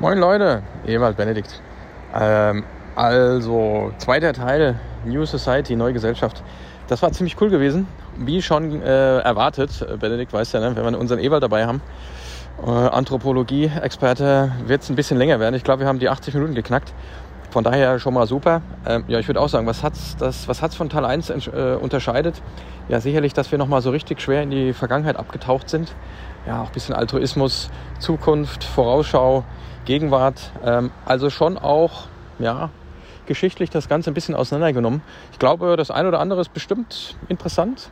Moin Leute, Ewald Benedikt. Ähm, also, zweiter Teil, New Society, neue Gesellschaft. Das war ziemlich cool gewesen. Wie schon äh, erwartet, Benedikt weiß ja, ne, wenn wir unseren Ewald dabei haben, äh, Anthropologie-Experte, wird es ein bisschen länger werden. Ich glaube, wir haben die 80 Minuten geknackt. Von daher schon mal super. Ähm, ja, ich würde auch sagen, was hat's das, was hat's von Teil 1 äh, unterscheidet? Ja, sicherlich, dass wir nochmal so richtig schwer in die Vergangenheit abgetaucht sind. Ja, auch ein bisschen Altruismus, Zukunft, Vorausschau, Gegenwart. Ähm, also schon auch, ja, geschichtlich das Ganze ein bisschen auseinandergenommen. Ich glaube, das eine oder andere ist bestimmt interessant,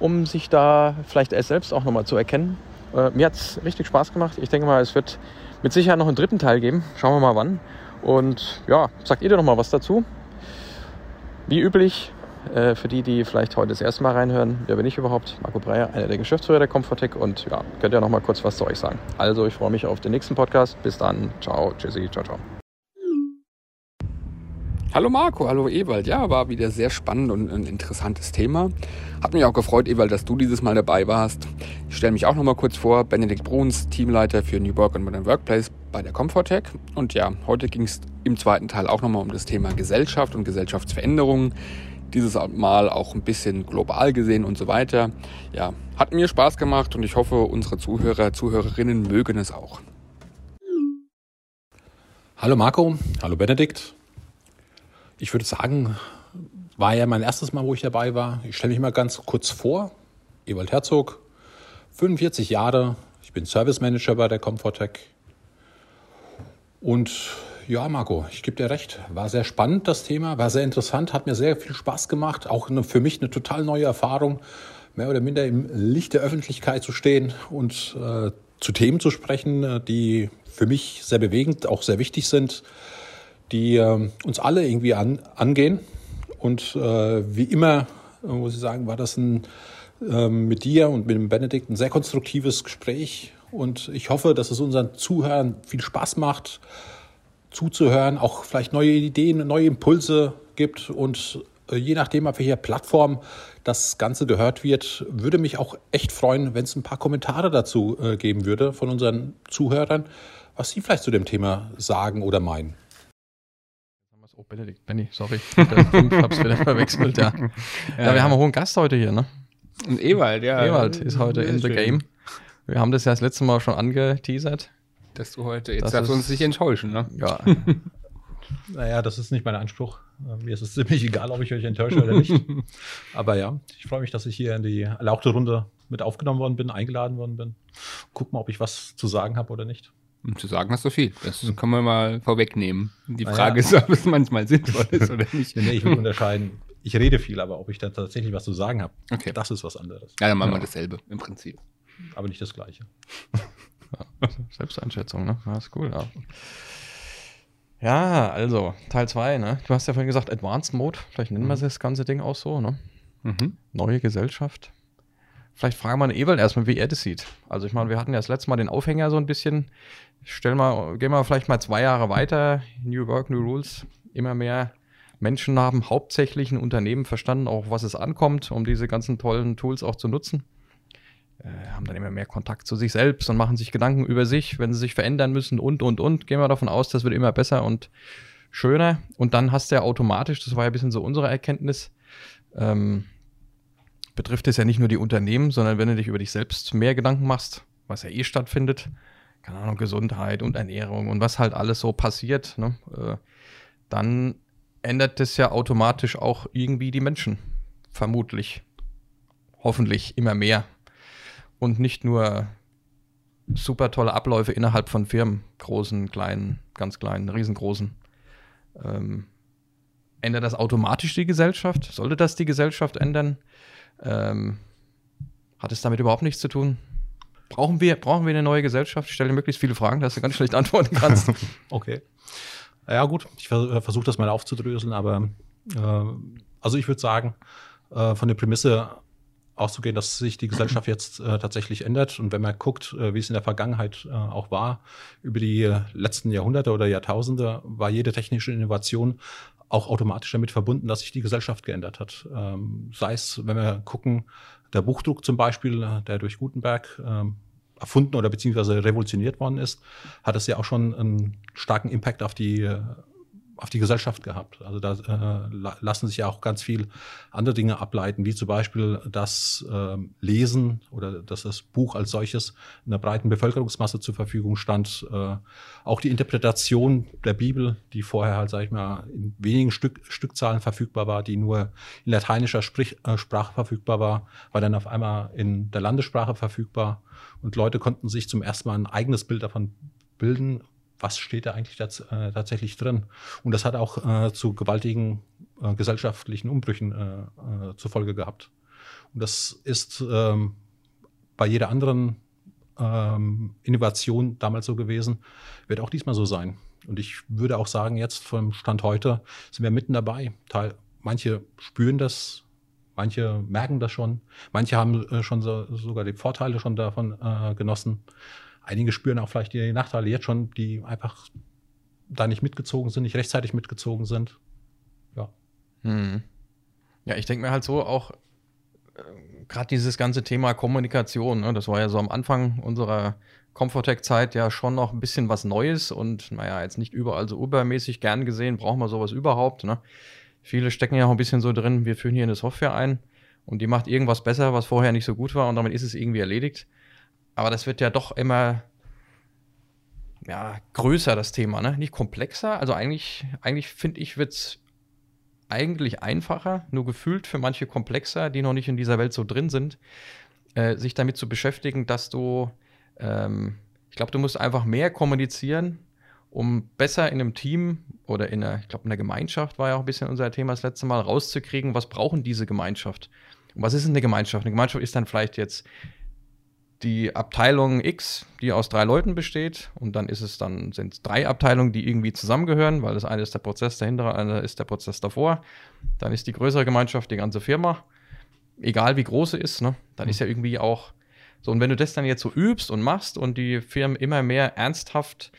um sich da vielleicht erst selbst auch nochmal zu erkennen. Äh, mir hat es richtig Spaß gemacht. Ich denke mal, es wird mit Sicherheit noch einen dritten Teil geben. Schauen wir mal wann. Und ja, sagt ihr doch noch mal was dazu? Wie üblich, äh, für die, die vielleicht heute das erste Mal reinhören, wer bin ich überhaupt? Marco Breyer, einer der Geschäftsführer der Comfortec und ja, könnt ihr noch mal kurz was zu euch sagen. Also, ich freue mich auf den nächsten Podcast. Bis dann. Ciao, tschüssi, ciao, ciao. Hallo Marco, hallo Ewald. Ja, war wieder sehr spannend und ein interessantes Thema. Hat mich auch gefreut, Ewald, dass du dieses Mal dabei warst. Ich stelle mich auch noch mal kurz vor. Benedikt Bruns, Teamleiter für New Work and Modern Workplace bei der Comfortech. Und ja, heute ging es im zweiten Teil auch noch mal um das Thema Gesellschaft und Gesellschaftsveränderungen. Dieses Mal auch ein bisschen global gesehen und so weiter. Ja, hat mir Spaß gemacht und ich hoffe, unsere Zuhörer, Zuhörerinnen mögen es auch. Hallo Marco, hallo Benedikt. Ich würde sagen, war ja mein erstes Mal, wo ich dabei war. Ich stelle mich mal ganz kurz vor. Ewald Herzog, 45 Jahre. Ich bin Service Manager bei der Comfortech. Und ja, Marco, ich gebe dir recht. War sehr spannend, das Thema. War sehr interessant. Hat mir sehr viel Spaß gemacht. Auch eine, für mich eine total neue Erfahrung, mehr oder minder im Licht der Öffentlichkeit zu stehen und äh, zu Themen zu sprechen, die für mich sehr bewegend, auch sehr wichtig sind die äh, uns alle irgendwie an, angehen. Und äh, wie immer, äh, muss ich sagen, war das ein, äh, mit dir und mit dem Benedikt ein sehr konstruktives Gespräch. Und ich hoffe, dass es unseren Zuhörern viel Spaß macht, zuzuhören, auch vielleicht neue Ideen, neue Impulse gibt. Und äh, je nachdem, auf welcher Plattform das Ganze gehört wird, würde mich auch echt freuen, wenn es ein paar Kommentare dazu äh, geben würde von unseren Zuhörern, was sie vielleicht zu dem Thema sagen oder meinen. Oh, Benedikt, Benny, sorry. Ich hab's wieder verwechselt, ja. ja. Ja, wir haben einen hohen Gast heute hier, ne? Und Ewald, ja. Ewald ist heute in the game. Wir haben das ja das letzte Mal schon angeteasert. Dass du heute, jetzt darfst du uns nicht enttäuschen, ne? Ja. naja, das ist nicht mein Anspruch. Äh, mir ist es ziemlich egal, ob ich euch enttäusche oder nicht. Aber ja, ich freue mich, dass ich hier in die erlauchte Runde mit aufgenommen worden bin, eingeladen worden bin. Guck mal, ob ich was zu sagen habe oder nicht. Um zu sagen hast du viel. Das kann man mal vorwegnehmen. Die Frage ja. ist, ob es manchmal sinnvoll ist oder nicht. nee, ich will unterscheiden. Ich rede viel, aber ob ich da tatsächlich was zu sagen habe, okay. das ist was anderes. Ja, dann machen ja. wir dasselbe im Prinzip. Aber nicht das Gleiche. Ja, Selbsteinschätzung, ne? Das ist cool, ja. Ja, also, Teil 2, ne? Du hast ja vorhin gesagt, Advanced Mode. Vielleicht nennen wir mhm. das ganze Ding auch so, ne? Mhm. Neue Gesellschaft. Vielleicht fragen wir den Ewald erstmal, wie er das sieht. Also ich meine, wir hatten ja das letzte Mal den Aufhänger so ein bisschen. Stell mal, gehen wir vielleicht mal zwei Jahre weiter. New Work, New Rules. Immer mehr Menschen haben hauptsächlich in Unternehmen verstanden, auch was es ankommt, um diese ganzen tollen Tools auch zu nutzen. Äh, haben dann immer mehr Kontakt zu sich selbst und machen sich Gedanken über sich, wenn sie sich verändern müssen und, und, und. Gehen wir davon aus, das wird immer besser und schöner. Und dann hast du ja automatisch, das war ja ein bisschen so unsere Erkenntnis, ähm, betrifft es ja nicht nur die Unternehmen, sondern wenn du dich über dich selbst mehr Gedanken machst, was ja eh stattfindet, keine Ahnung, Gesundheit und Ernährung und was halt alles so passiert, ne, äh, dann ändert das ja automatisch auch irgendwie die Menschen. Vermutlich. Hoffentlich immer mehr. Und nicht nur super tolle Abläufe innerhalb von Firmen, großen, kleinen, ganz kleinen, riesengroßen. Ähm, ändert das automatisch die Gesellschaft? Sollte das die Gesellschaft ändern? Ähm, hat es damit überhaupt nichts zu tun? Brauchen wir, brauchen wir eine neue Gesellschaft? Ich stelle möglichst viele Fragen, dass du ganz schlecht antworten kannst. okay. Ja, gut, ich äh, versuche das mal aufzudröseln, aber äh, also ich würde sagen, äh, von der Prämisse auszugehen, dass sich die Gesellschaft jetzt äh, tatsächlich ändert. Und wenn man guckt, äh, wie es in der Vergangenheit äh, auch war, über die letzten Jahrhunderte oder Jahrtausende, war jede technische Innovation auch automatisch damit verbunden, dass sich die Gesellschaft geändert hat. Ähm, sei es, wenn wir gucken, der Buchdruck zum Beispiel, der durch Gutenberg ähm, erfunden oder beziehungsweise revolutioniert worden ist, hat es ja auch schon einen starken Impact auf die auf die Gesellschaft gehabt. Also da äh, lassen sich ja auch ganz viel andere Dinge ableiten, wie zum Beispiel das äh, Lesen oder dass das Buch als solches einer breiten Bevölkerungsmasse zur Verfügung stand. Äh, auch die Interpretation der Bibel, die vorher halt, sag ich mal, in wenigen Stück, Stückzahlen verfügbar war, die nur in lateinischer Sprich, äh, Sprache verfügbar war, war dann auf einmal in der Landessprache verfügbar. Und Leute konnten sich zum ersten Mal ein eigenes Bild davon bilden was steht da eigentlich tats äh, tatsächlich drin. Und das hat auch äh, zu gewaltigen äh, gesellschaftlichen Umbrüchen äh, äh, zur Folge gehabt. Und das ist ähm, bei jeder anderen ähm, Innovation damals so gewesen, wird auch diesmal so sein. Und ich würde auch sagen, jetzt vom Stand heute sind wir mitten dabei. Teil, manche spüren das, manche merken das schon, manche haben äh, schon so, sogar die Vorteile schon davon genossen. Einige spüren auch vielleicht die Nachteile jetzt schon, die einfach da nicht mitgezogen sind, nicht rechtzeitig mitgezogen sind. Ja. Hm. Ja, ich denke mir halt so auch, äh, gerade dieses ganze Thema Kommunikation, ne, das war ja so am Anfang unserer Comfortech-Zeit ja schon noch ein bisschen was Neues und naja, jetzt nicht überall so übermäßig gern gesehen, brauchen wir sowas überhaupt. Ne? Viele stecken ja auch ein bisschen so drin, wir führen hier eine Software ein und die macht irgendwas besser, was vorher nicht so gut war und damit ist es irgendwie erledigt. Aber das wird ja doch immer ja, größer, das Thema, ne? Nicht komplexer. Also eigentlich, eigentlich finde ich, wird es eigentlich einfacher, nur gefühlt für manche komplexer, die noch nicht in dieser Welt so drin sind, äh, sich damit zu beschäftigen, dass du, ähm, ich glaube, du musst einfach mehr kommunizieren, um besser in einem Team oder in einer, ich glaube, in der Gemeinschaft war ja auch ein bisschen unser Thema das letzte Mal, rauszukriegen, was brauchen diese Gemeinschaft? Und was ist eine Gemeinschaft? Eine Gemeinschaft ist dann vielleicht jetzt die Abteilung X, die aus drei Leuten besteht, und dann ist es dann, sind es drei Abteilungen, die irgendwie zusammengehören, weil das eine ist der Prozess dahinter, eine ist der Prozess davor. Dann ist die größere Gemeinschaft die ganze Firma, egal wie groß sie ist, ne? Dann mhm. ist ja irgendwie auch so, und wenn du das dann jetzt so übst und machst und die Firmen immer mehr ernsthaft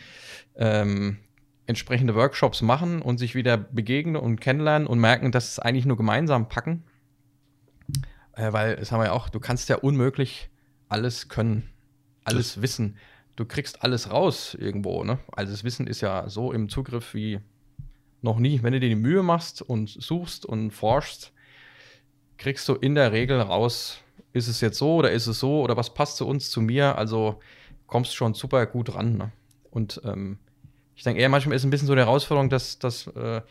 ähm, entsprechende Workshops machen und sich wieder begegnen und kennenlernen und merken, dass es eigentlich nur gemeinsam packen, äh, weil, das haben wir ja auch, du kannst ja unmöglich alles können, alles das wissen. Du kriegst alles raus irgendwo, ne? Also das Wissen ist ja so im Zugriff wie noch nie. Wenn du dir die Mühe machst und suchst und forschst, kriegst du in der Regel raus, ist es jetzt so oder ist es so oder was passt zu uns, zu mir. Also kommst schon super gut ran. Ne? Und ähm, ich denke eher manchmal ist ein bisschen so eine Herausforderung, dass, dass äh,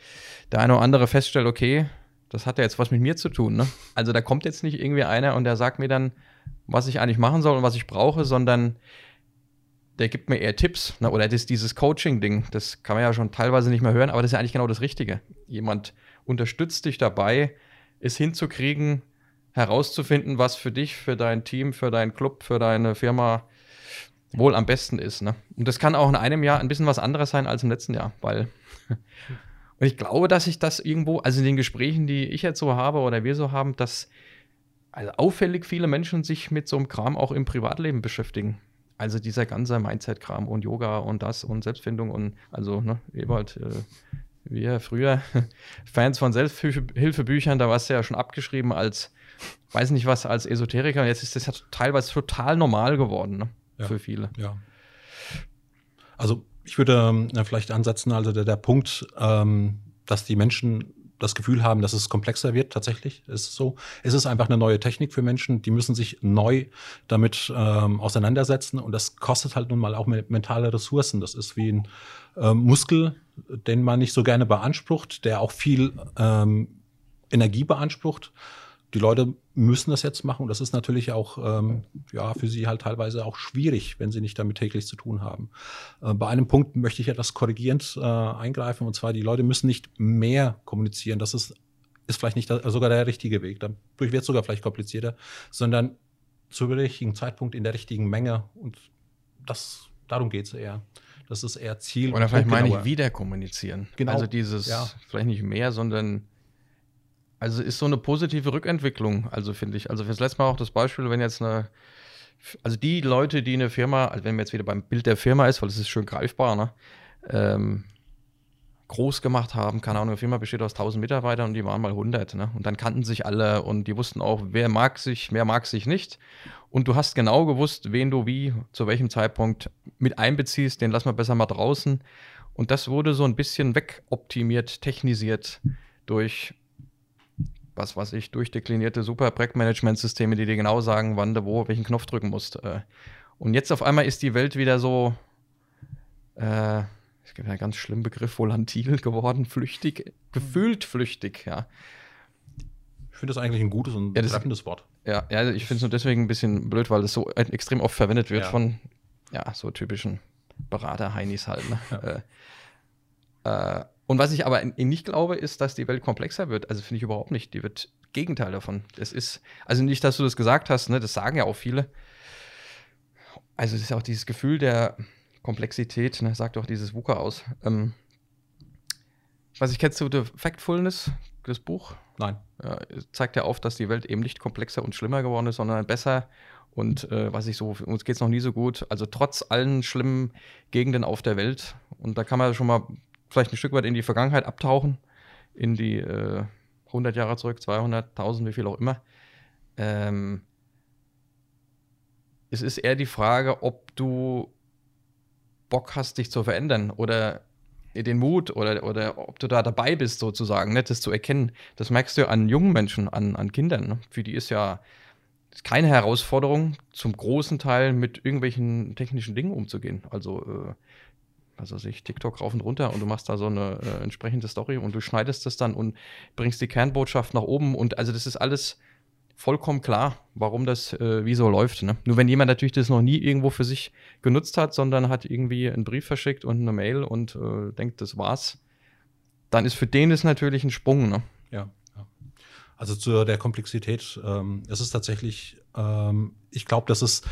der eine oder andere feststellt, okay, das hat ja jetzt was mit mir zu tun. Ne? Also da kommt jetzt nicht irgendwie einer und der sagt mir dann, was ich eigentlich machen soll und was ich brauche, sondern der gibt mir eher Tipps. Ne? Oder das, dieses Coaching-Ding, das kann man ja schon teilweise nicht mehr hören, aber das ist ja eigentlich genau das Richtige. Jemand unterstützt dich dabei, es hinzukriegen, herauszufinden, was für dich, für dein Team, für deinen Club, für deine Firma wohl am besten ist. Ne? Und das kann auch in einem Jahr ein bisschen was anderes sein als im letzten Jahr, weil. und ich glaube, dass ich das irgendwo, also in den Gesprächen, die ich jetzt so habe oder wir so haben, dass also auffällig viele Menschen sich mit so einem Kram auch im Privatleben beschäftigen. Also dieser ganze Mindset-Kram und Yoga und das und Selbstfindung und also, ne, Ewald, äh, wir früher Fans von Selbsthilfebüchern, da war es ja schon abgeschrieben als, weiß nicht was, als Esoteriker. Und jetzt ist das ja teilweise total normal geworden, ne, ja, für viele. Ja. Also ich würde ähm, vielleicht ansetzen, also der, der Punkt, ähm, dass die Menschen das Gefühl haben, dass es komplexer wird. Tatsächlich ist es so. Es ist einfach eine neue Technik für Menschen, die müssen sich neu damit ähm, auseinandersetzen und das kostet halt nun mal auch mentale Ressourcen. Das ist wie ein ähm, Muskel, den man nicht so gerne beansprucht, der auch viel ähm, Energie beansprucht die Leute müssen das jetzt machen und das ist natürlich auch ähm, ja, für sie halt teilweise auch schwierig, wenn sie nicht damit täglich zu tun haben. Äh, bei einem Punkt möchte ich etwas korrigierend äh, eingreifen und zwar, die Leute müssen nicht mehr kommunizieren. Das ist, ist vielleicht nicht da, sogar der richtige Weg. Dadurch wird es sogar vielleicht komplizierter, sondern zu richtigen Zeitpunkt in der richtigen Menge und das, darum geht es eher. Das ist eher Ziel. Oder vielleicht meine ich wieder kommunizieren. Genau. Also dieses, ja. vielleicht nicht mehr, sondern also ist so eine positive Rückentwicklung, also finde ich. Also fürs letzte Mal auch das Beispiel, wenn jetzt eine, also die Leute, die eine Firma, also wenn man jetzt wieder beim Bild der Firma ist, weil es ist schön greifbar, ne, ähm, groß gemacht haben, keine Ahnung, eine Firma besteht aus 1000 Mitarbeitern und die waren mal 100, ne? Und dann kannten sich alle und die wussten auch, wer mag sich, wer mag sich nicht. Und du hast genau gewusst, wen du wie, zu welchem Zeitpunkt mit einbeziehst, den lassen wir besser mal draußen. Und das wurde so ein bisschen wegoptimiert, technisiert durch, was weiß ich, durchdeklinierte Super-Projektmanagement-Systeme, die dir genau sagen, wann du wo welchen Knopf drücken musst. Äh. Und jetzt auf einmal ist die Welt wieder so, äh, es gibt einen ganz schlimmen Begriff, volatil geworden, flüchtig, gefühlt flüchtig, ja. Ich finde das eigentlich ein gutes und ja, treffendes Wort. Ja, ja ich finde es nur deswegen ein bisschen blöd, weil es so extrem oft verwendet wird ja. von ja, so typischen Berater-Heinis halt. Ne? Ja. Äh, äh, und was ich aber nicht glaube, ist, dass die Welt komplexer wird. Also finde ich überhaupt nicht. Die wird Gegenteil davon. Es ist, also nicht, dass du das gesagt hast, ne? das sagen ja auch viele. Also es ist auch dieses Gefühl der Komplexität, ne? sagt auch dieses WUKA aus. Ähm, was ich kennst du The Factfulness, das Buch? Nein. Ja, zeigt ja auf, dass die Welt eben nicht komplexer und schlimmer geworden ist, sondern besser. Und äh, was ich so, uns geht es noch nie so gut. Also trotz allen schlimmen Gegenden auf der Welt. Und da kann man schon mal vielleicht ein Stück weit in die Vergangenheit abtauchen, in die äh, 100 Jahre zurück, 200, 1000, wie viel auch immer. Ähm, es ist eher die Frage, ob du Bock hast, dich zu verändern oder den Mut oder, oder ob du da dabei bist, sozusagen, ne, das zu erkennen. Das merkst du an jungen Menschen, an, an Kindern. Ne? Für die ist ja keine Herausforderung, zum großen Teil mit irgendwelchen technischen Dingen umzugehen. Also, äh, was weiß ich, TikTok rauf und runter und du machst da so eine äh, entsprechende Story und du schneidest das dann und bringst die Kernbotschaft nach oben und also das ist alles vollkommen klar, warum das äh, wie so läuft. Ne? Nur wenn jemand natürlich das noch nie irgendwo für sich genutzt hat, sondern hat irgendwie einen Brief verschickt und eine Mail und äh, denkt, das war's, dann ist für den das natürlich ein Sprung. Ne? Ja, ja. Also zu der Komplexität, ähm, es ist tatsächlich, ähm, ich glaube, dass es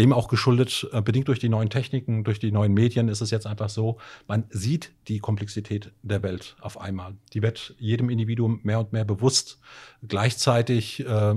dem auch geschuldet, äh, bedingt durch die neuen Techniken, durch die neuen Medien, ist es jetzt einfach so, man sieht die Komplexität der Welt auf einmal. Die wird jedem Individuum mehr und mehr bewusst. Gleichzeitig äh,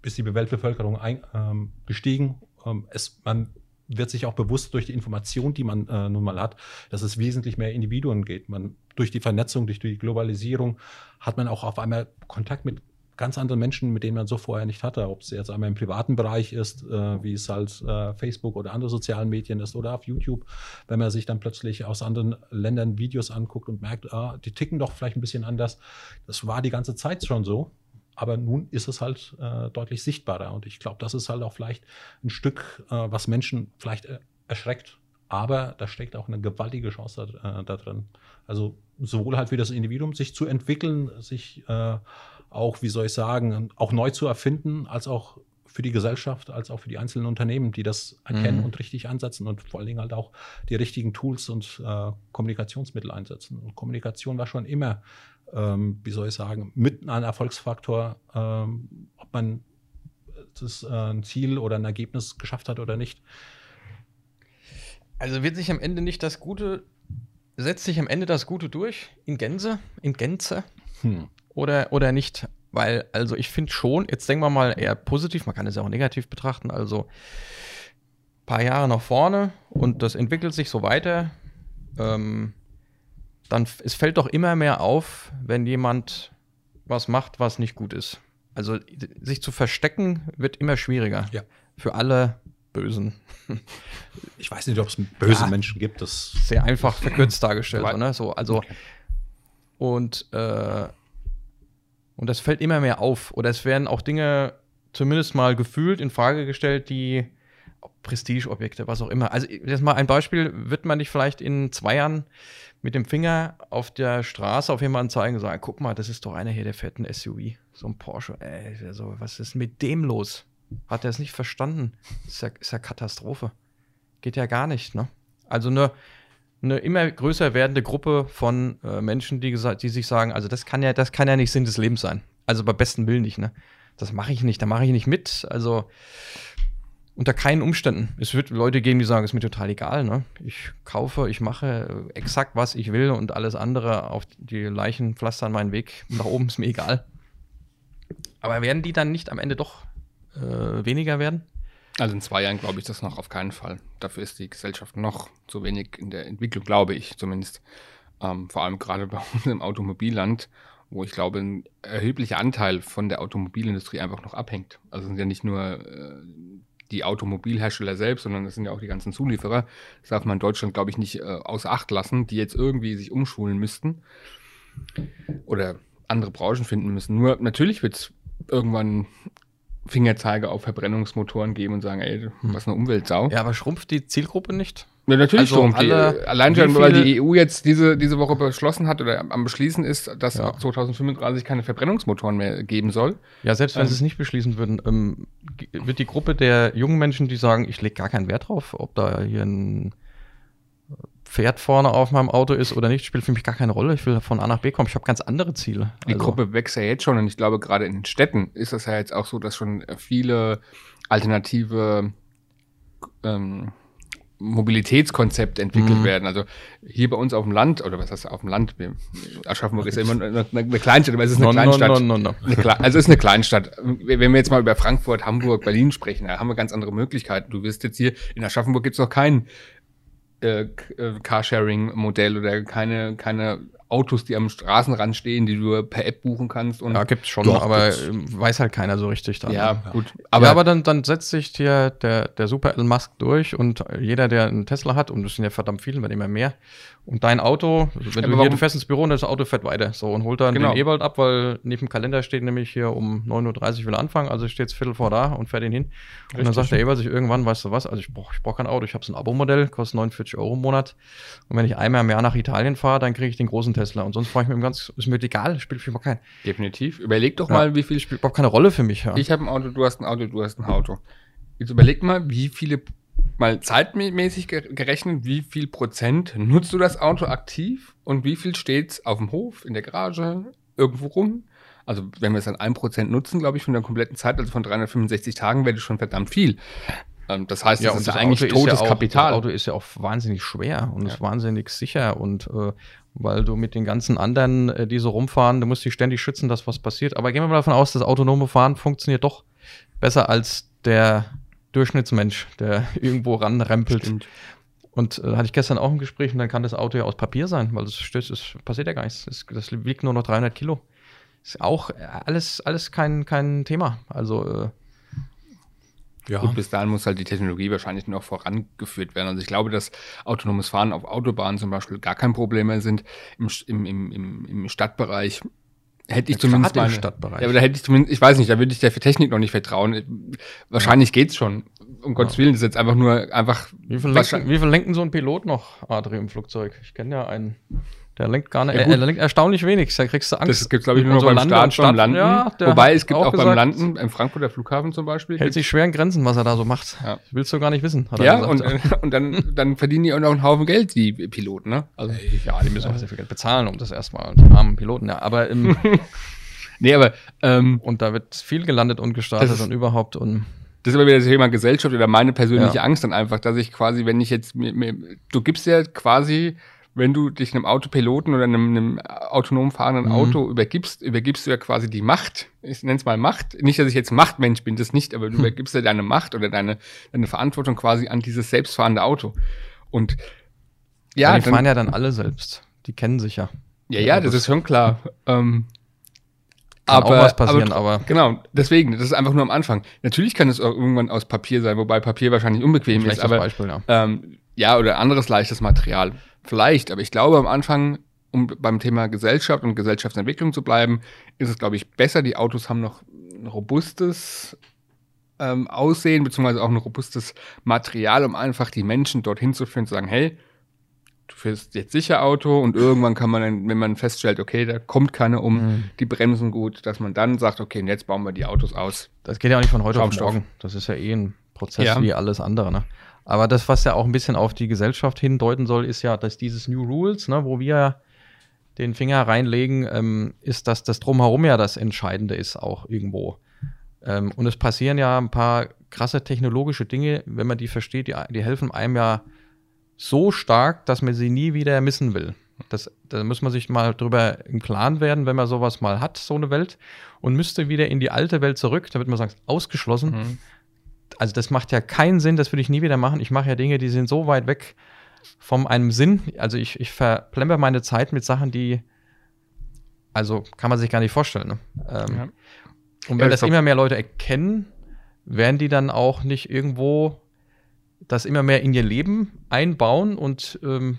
ist die Weltbevölkerung ein, ähm, gestiegen. Ähm, es, man wird sich auch bewusst durch die Information, die man äh, nun mal hat, dass es wesentlich mehr Individuen geht. Man, durch die Vernetzung, durch die Globalisierung hat man auch auf einmal Kontakt mit ganz andere Menschen, mit denen man so vorher nicht hatte. Ob es jetzt einmal im privaten Bereich ist, äh, wie es halt äh, Facebook oder andere sozialen Medien ist oder auf YouTube, wenn man sich dann plötzlich aus anderen Ländern Videos anguckt und merkt, ah, die ticken doch vielleicht ein bisschen anders. Das war die ganze Zeit schon so. Aber nun ist es halt äh, deutlich sichtbarer. Und ich glaube, das ist halt auch vielleicht ein Stück, äh, was Menschen vielleicht äh, erschreckt. Aber da steckt auch eine gewaltige Chance da, äh, da, drin. Also sowohl halt für das Individuum, sich zu entwickeln, sich auch, wie soll ich sagen, auch neu zu erfinden, als auch für die Gesellschaft, als auch für die einzelnen Unternehmen, die das erkennen mhm. und richtig ansetzen und vor allen Dingen halt auch die richtigen Tools und äh, Kommunikationsmittel einsetzen. Und Kommunikation war schon immer, ähm, wie soll ich sagen, mit ein Erfolgsfaktor, ähm, ob man das äh, ein Ziel oder ein Ergebnis geschafft hat oder nicht. Also wird sich am Ende nicht das Gute, setzt sich am Ende das Gute durch in Gänze, in Gänze? Hm oder, oder nicht? Weil, also ich finde schon, jetzt denken wir mal eher positiv, man kann es ja auch negativ betrachten, also ein paar Jahre nach vorne und das entwickelt sich so weiter, ähm, dann es fällt doch immer mehr auf, wenn jemand was macht, was nicht gut ist. Also sich zu verstecken wird immer schwieriger. Ja. Für alle Bösen. Ich weiß nicht, ob es böse ja, Menschen gibt. Das sehr einfach verkürzt dargestellt, ne? So, also okay. und äh, und das fällt immer mehr auf. Oder es werden auch Dinge zumindest mal gefühlt in Frage gestellt, die Prestigeobjekte, was auch immer. Also jetzt mal ein Beispiel, wird man nicht vielleicht in zwei Jahren mit dem Finger auf der Straße auf jemanden zeigen und sagen, guck mal, das ist doch einer hier der fetten SUV, so ein Porsche. Ey, so, was ist mit dem los? Hat er es nicht verstanden? Ist ja, ist ja Katastrophe. Geht ja gar nicht, ne? Also eine, eine immer größer werdende Gruppe von äh, Menschen, die, die sich sagen, also das kann ja, das kann ja nicht Sinn des Lebens sein. Also bei besten Willen nicht, ne? Das mache ich nicht, da mache ich nicht mit. Also unter keinen Umständen. Es wird Leute geben, die sagen, es ist mir total egal, ne? Ich kaufe, ich mache exakt, was ich will und alles andere auf die Leichen pflastern meinen Weg nach oben ist mir egal. Aber werden die dann nicht am Ende doch äh, weniger werden? Also in zwei Jahren glaube ich das noch auf keinen Fall. Dafür ist die Gesellschaft noch zu wenig in der Entwicklung, glaube ich zumindest. Ähm, vor allem gerade bei uns im Automobilland, wo ich glaube, ein erheblicher Anteil von der Automobilindustrie einfach noch abhängt. Also sind ja nicht nur äh, die Automobilhersteller selbst, sondern das sind ja auch die ganzen Zulieferer. Das darf man in Deutschland, glaube ich, nicht äh, außer Acht lassen, die jetzt irgendwie sich umschulen müssten oder andere Branchen finden müssen. Nur natürlich wird es irgendwann Fingerzeige auf Verbrennungsmotoren geben und sagen, ey, was eine Umweltsau. Ja, aber schrumpft die Zielgruppe nicht? Ja, natürlich Also schrumpft die. alle- Allein wie schon, weil die EU jetzt diese, diese Woche beschlossen hat oder am Beschließen ist, dass Ja. ab 2035 keine Verbrennungsmotoren mehr geben soll. Ja, selbst wenn Ähm. sie es nicht beschließen würden, ähm, wird die Gruppe der jungen Menschen, die sagen, ich lege gar keinen Wert drauf, ob da hier ein Pferd vorne auf meinem Auto ist oder nicht, spielt für mich gar keine Rolle. Ich will von A nach B kommen. Ich habe ganz andere Ziele. Die Also, Gruppe wächst ja jetzt schon und ich glaube, gerade in den Städten ist es ja jetzt auch so, dass schon viele alternative ähm, Mobilitätskonzepte entwickelt Mhm. werden. Also hier bei uns auf dem Land, oder was heißt auf dem Land? Aschaffenburg ist ja immer eine, eine Kleinstadt, aber es ist eine no, Kleinstadt. no, no. Eine Kle- also es ist eine Kleinstadt. Wenn wir jetzt mal über Frankfurt, Hamburg, Berlin sprechen, da haben wir ganz andere Möglichkeiten. Du wirst jetzt hier, in Aschaffenburg gibt es noch kein äh, äh, Carsharing-Modell oder keine, keine Autos, die am Straßenrand stehen, die du per App buchen kannst. Und Ja, gibt's schon, Doch, aber gibt's. ähm, weiß halt keiner so richtig dann. ja, ne? gut. Aber, Aber, ja, aber dann, dann setzt sich hier der, der Super Elon Musk durch und jeder, der einen Tesla hat, und das sind ja verdammt viele, werden immer mehr, und dein Auto, also wenn du hier, du fährst ins Büro und das Auto fährt weiter, so, und holt dann Genau. den Ewald ab, weil neben dem Kalender steht nämlich hier um 9.30 Uhr will er anfangen, also steht es Viertel vor da und fährt ihn hin. Und dann Richtig. sagt der Ewald sich irgendwann, weißt du was, also ich brauche ich brauch kein Auto, ich habe so ein Abo-Modell, kostet 49 Euro im Monat. Und wenn ich einmal im Jahr nach Italien fahre, dann kriege ich den großen Tesla. Und sonst fahre ich mit dem ganz, ist mir egal, spielt für mich kein, definitiv. Überleg doch Ja. mal, wie viel spielt überhaupt keine Rolle für mich. Ja. Ich habe ein Auto, du hast ein Auto, du hast ein Auto. Jetzt überleg mal, wie viele, mal zeitmäßig ge- gerechnet, wie viel Prozent nutzt du das Auto aktiv und wie viel steht's auf dem Hof, in der Garage, irgendwo rum? Also, wenn wir es an 1% nutzen, glaube ich, von der kompletten Zeit, also von 365 Tagen, wäre das schon verdammt viel. Ähm, das heißt, das ist ja eigentlich Auto totes ja auch, Kapital. Das Auto ist ja auch wahnsinnig schwer und ist wahnsinnig sicher und äh, weil du mit den ganzen anderen, äh, die so rumfahren, du musst dich ständig schützen, dass was passiert. Aber gehen wir mal davon aus, das autonome Fahren funktioniert doch besser als der Durchschnittsmensch, der irgendwo ranrempelt. Stimmt. Und äh, hatte ich gestern auch ein Gespräch und dann kann das Auto ja aus Papier sein, weil das stößt, es passiert ja gar nichts. Das, das wiegt nur noch 300 Kilo. Ist auch äh, alles, alles kein, kein Thema. Also äh, Ja. Gut, bis dahin muss halt die Technologie wahrscheinlich noch vorangeführt werden. Also ich glaube, dass autonomes Fahren auf Autobahnen zum Beispiel gar kein Problem mehr sind. Im, im, im, im, Stadtbereich hätte ich Ja, zumindest meine, Stadtbereich. Ja, aber da hätte ich zumindest, ich weiß nicht, da würde ich der für Technik noch nicht vertrauen. Wahrscheinlich geht's schon. Um Gottes Willen, das ist jetzt einfach nur einfach. Wie viel, lenken, wie viel lenken so ein Pilot noch, Adri, im Flugzeug? Ich kenne ja einen. Der lenkt gar nicht, Ja, er, er lenkt erstaunlich wenig. Da kriegst du Angst. Das gibt glaube ich, nur noch so beim Lande- Start, und Start- beim Landen. Ja, Wobei es gibt auch auch, beim gesagt- Landen, im Frankfurter Flughafen zum Beispiel. Hält sich schwer in Grenzen, was er da so macht. Ja. Willst du gar nicht wissen, hat ja, und, äh, und dann, dann verdienen die auch noch einen Haufen Geld, die Piloten, ne? Also, ja, die müssen auch sehr viel Geld bezahlen, um das erstmal, die armen Piloten, ja. Aber im, nee, aber ähm, und da wird viel gelandet und gestartet ist- und überhaupt und Das ist aber wieder das Thema Gesellschaft oder meine persönliche Ja. Angst dann einfach, dass ich quasi, wenn ich jetzt, mir, mir, du gibst ja quasi, wenn du dich einem Autopiloten oder einem, einem autonom fahrenden Mhm. Auto übergibst, übergibst du ja quasi die Macht. Ich nenne es mal Macht. Nicht, dass ich jetzt Machtmensch bin, das nicht, aber du Hm. übergibst ja deine Macht oder deine, deine Verantwortung quasi an dieses selbstfahrende Auto. Und ja, die fahren ja dann alle selbst. Die kennen sich ja. ja, ja, das ist schon klar. Ähm, Kann auch was passieren, aber, aber- genau, deswegen, das ist einfach nur am Anfang. Natürlich kann es auch irgendwann aus Papier sein, wobei Papier wahrscheinlich unbequem ist, aber Beispiel, ja. ähm, ja, oder anderes leichtes Material. Vielleicht, aber ich glaube am Anfang, um beim Thema Gesellschaft und Gesellschaftsentwicklung zu bleiben, ist es, glaube ich, besser. Die Autos haben noch ein robustes ähm, Aussehen, beziehungsweise auch ein robustes Material, um einfach die Menschen dorthin zu führen, zu sagen, hey, du fährst jetzt sicher Auto und irgendwann kann man, dann, wenn man feststellt, okay, da kommt keiner um, Mhm. die bremsen gut, dass man dann sagt, okay, und jetzt bauen wir die Autos aus. Das geht ja auch nicht von heute auf morgen. Das ist ja eh ein Prozess Ja. wie alles andere. Ne? Aber das, was ja auch ein bisschen auf die Gesellschaft hindeuten soll, ist ja, dass dieses New Rules, ne, wo wir den Finger reinlegen, ähm, ist, dass das Drumherum ja das Entscheidende ist, auch irgendwo. Ähm, und es passieren ja ein paar krasse technologische Dinge, wenn man die versteht, die, die helfen einem ja so stark, dass man sie nie wieder missen will. Das, da muss man sich mal drüber im Klaren werden, wenn man sowas mal hat, so eine Welt, und müsste wieder in die alte Welt zurück, damit man sagt, ausgeschlossen. Also das macht ja keinen Sinn, das würde ich nie wieder machen. Ich mache ja Dinge, die sind so weit weg von einem Sinn. Also ich, ich verplemper meine Zeit mit Sachen, die, also kann man sich gar nicht vorstellen. Ne? Ähm, Ja. Und Ja, wenn ich das immer mehr Leute erkennen, werden die dann auch nicht irgendwo das immer mehr in ihr Leben einbauen und ähm,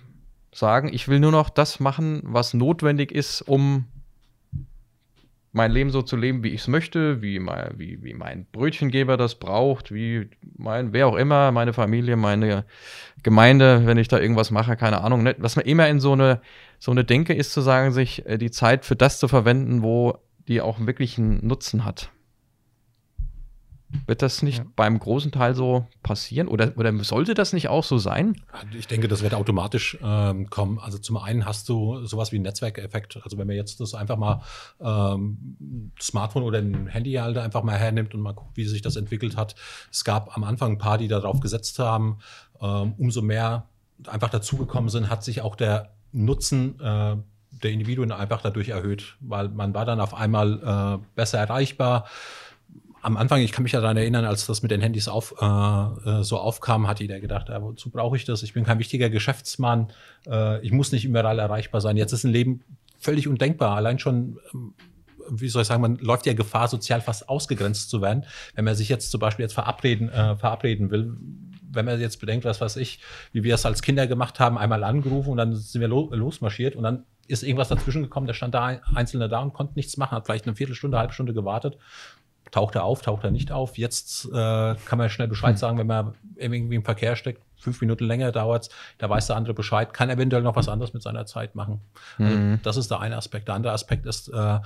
sagen, ich will nur noch das machen, was notwendig ist, um mein Leben so zu leben, wie ich es möchte, wie mein, wie, wie mein Brötchengeber das braucht, wie mein, wer auch immer, meine Familie, meine Gemeinde, wenn ich da irgendwas mache, keine Ahnung. Ne? Was man immer in so eine, so eine Denke ist, zu sagen, sich äh, die Zeit für das zu verwenden, wo die auch wirklich einen Nutzen hat. Wird das nicht ja. beim großen Teil so passieren? Oder, oder sollte das nicht auch so sein? Ich denke, das wird automatisch ähm, kommen. Also zum einen hast du sowas wie einen Netzwerkeffekt. Also wenn man jetzt das einfach mal ähm, Smartphone oder ein Handy halt einfach mal hernimmt und mal guckt, wie sich das entwickelt hat. Es gab am Anfang ein paar, die darauf gesetzt haben. Ähm, umso mehr einfach dazugekommen sind, hat sich auch der Nutzen äh, der Individuen einfach dadurch erhöht, weil man war dann auf einmal äh, besser erreichbar am Anfang, ich kann mich ja daran erinnern, als das mit den Handys auf, äh, äh so aufkam, hat jeder gedacht, ja, wozu brauche ich das? Ich bin kein wichtiger Geschäftsmann, äh, ich muss nicht überall erreichbar sein. Jetzt ist ein Leben völlig undenkbar. Allein schon, ähm, wie soll ich sagen, man läuft ja Gefahr, sozial fast ausgegrenzt zu werden, wenn man sich jetzt zum Beispiel jetzt verabreden, äh, verabreden will. Wenn man jetzt bedenkt, was weiß ich, wie wir es als Kinder gemacht haben, einmal angerufen und dann sind wir lo losmarschiert und dann ist irgendwas dazwischen gekommen, der stand da Einzelne da und konnte nichts machen, hat vielleicht eine Viertelstunde, eine halbe Stunde gewartet taucht er auf, taucht er nicht auf. Jetzt äh, kann man schnell Bescheid hm. sagen, wenn man irgendwie im Verkehr steckt, fünf Minuten länger dauert da weiß der andere Bescheid, kann eventuell noch was anderes mit seiner Zeit machen. Also mhm. Also das ist der eine Aspekt. Der andere Aspekt ist, äh,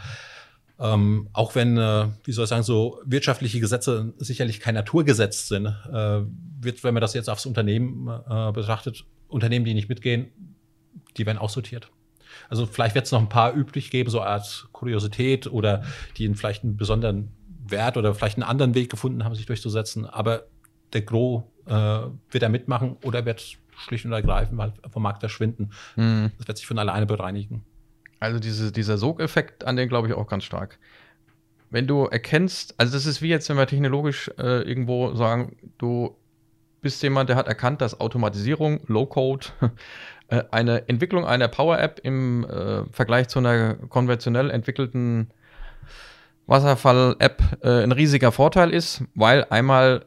ähm, auch wenn, äh, wie soll ich sagen, so wirtschaftliche Gesetze sicherlich kein Naturgesetz sind, äh, wird, wenn man das jetzt aufs Unternehmen äh, betrachtet, Unternehmen, die nicht mitgehen, die werden aussortiert. Also vielleicht wird es noch ein paar übrig geben, so als Kuriosität oder die in vielleicht einen besonderen Wert oder vielleicht einen anderen Weg gefunden haben, sich durchzusetzen. Aber der Gros äh, wird er mitmachen oder wird schlicht und ergreifend mal vom Markt verschwinden. Mhm. Das wird sich von alleine bereinigen. Also diese, dieser Sogeffekt, an den glaube ich auch ganz stark. Wenn du erkennst, also das ist wie jetzt, wenn wir technologisch äh, irgendwo sagen, du bist jemand, der hat erkannt, dass Automatisierung, Low-Code, äh, eine Entwicklung einer Power-App im äh, Vergleich zu einer konventionell entwickelten Wasserfall-App äh, ein riesiger Vorteil ist, weil einmal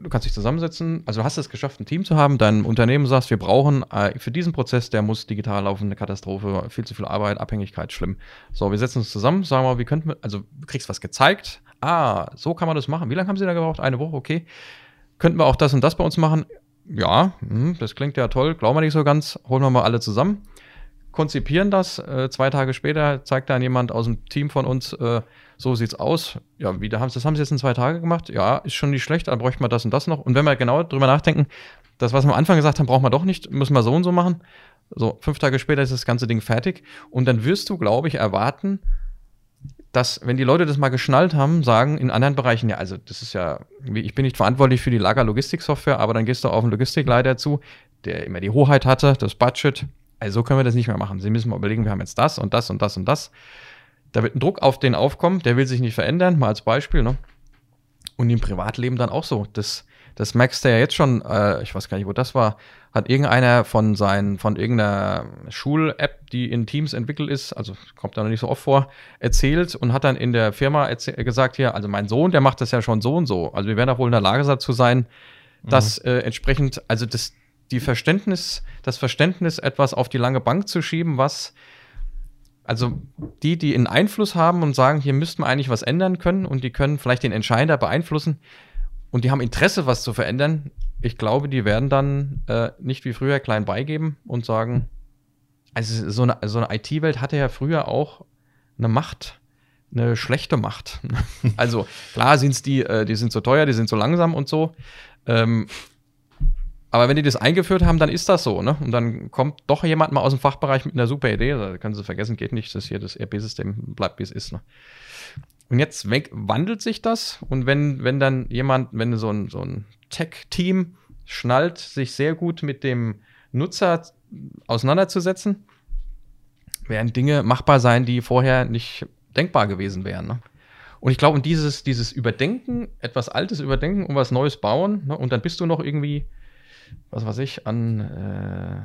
du kannst dich zusammensetzen, also du hast es geschafft, ein Team zu haben, dein Unternehmen sagst, wir brauchen äh, für diesen Prozess, der muss digital laufen, eine Katastrophe, viel zu viel Arbeit, Abhängigkeit, schlimm. So, wir setzen uns zusammen, sagen wir, wie könnten wir, also du kriegst was gezeigt, ah, so kann man das machen. Wie lange haben sie da gebraucht? Eine Woche, okay. Könnten wir auch das und das bei uns machen? Ja, hm, das klingt ja toll, glauben wir nicht so ganz, holen wir mal alle zusammen, konzipieren das, äh, zwei Tage später zeigt dann jemand aus dem Team von uns, äh, so sieht's aus. Ja, wie, das haben sie jetzt in zwei Tagen gemacht. Ja, ist schon nicht schlecht, dann bräuchte man das und das noch. Und wenn wir genau drüber nachdenken, das, was wir am Anfang gesagt haben, brauchen wir doch nicht, müssen wir so und so machen. So, fünf Tage später ist das ganze Ding fertig. Und dann wirst du, glaube ich, erwarten, dass, wenn die Leute das mal geschnallt haben, sagen in anderen Bereichen, ja, also das ist ja, ich bin nicht verantwortlich für die Lagerlogistiksoftware, aber dann gehst du auf einen Logistikleiter zu, der immer die Hoheit hatte, das Budget. Also so können wir das nicht mehr machen. Sie müssen mal überlegen, wir haben jetzt das und das und das und das. Da wird ein Druck auf den aufkommen, der will sich nicht verändern, mal als Beispiel. Ne? Und im Privatleben dann auch so. Das, das merkst du ja jetzt schon, äh, ich weiß gar nicht, wo das war, hat irgendeiner von seinen, von irgendeiner Schul-App, die in Teams entwickelt ist, also kommt da noch nicht so oft vor, erzählt und hat dann in der Firma gesagt, hier, also mein Sohn, der macht das ja schon so und so. Also wir werden auch wohl in der Lage dazu sein, mhm. dass äh, entsprechend, also das, die Verständnis, das Verständnis, etwas auf die lange Bank zu schieben, was also die, die einen Einfluss haben und sagen, hier müssten wir eigentlich was ändern können und die können vielleicht den Entscheider beeinflussen und die haben Interesse, was zu verändern, ich glaube, die werden dann äh, nicht wie früher klein beigeben und sagen, also so eine, so eine IT-Welt hatte ja früher auch eine Macht, eine schlechte Macht. also klar sind es die, äh, die sind so teuer, die sind so langsam und so. Ähm, aber wenn die das eingeführt haben, dann ist das so, ne? Und dann kommt doch jemand mal aus dem Fachbereich mit einer super Idee. Da können Sie vergessen, geht nicht, dass hier das ERP-System bleibt, wie es ist. Ne? Und jetzt wandelt sich das. Und wenn, wenn dann jemand, wenn so ein, so ein Tech-Team schnallt, sich sehr gut mit dem Nutzer auseinanderzusetzen, werden Dinge machbar sein, die vorher nicht denkbar gewesen wären. Ne? Und ich glaube, dieses, dieses Überdenken, etwas Altes überdenken und was Neues bauen, ne? und dann bist du noch irgendwie was weiß ich, an, äh,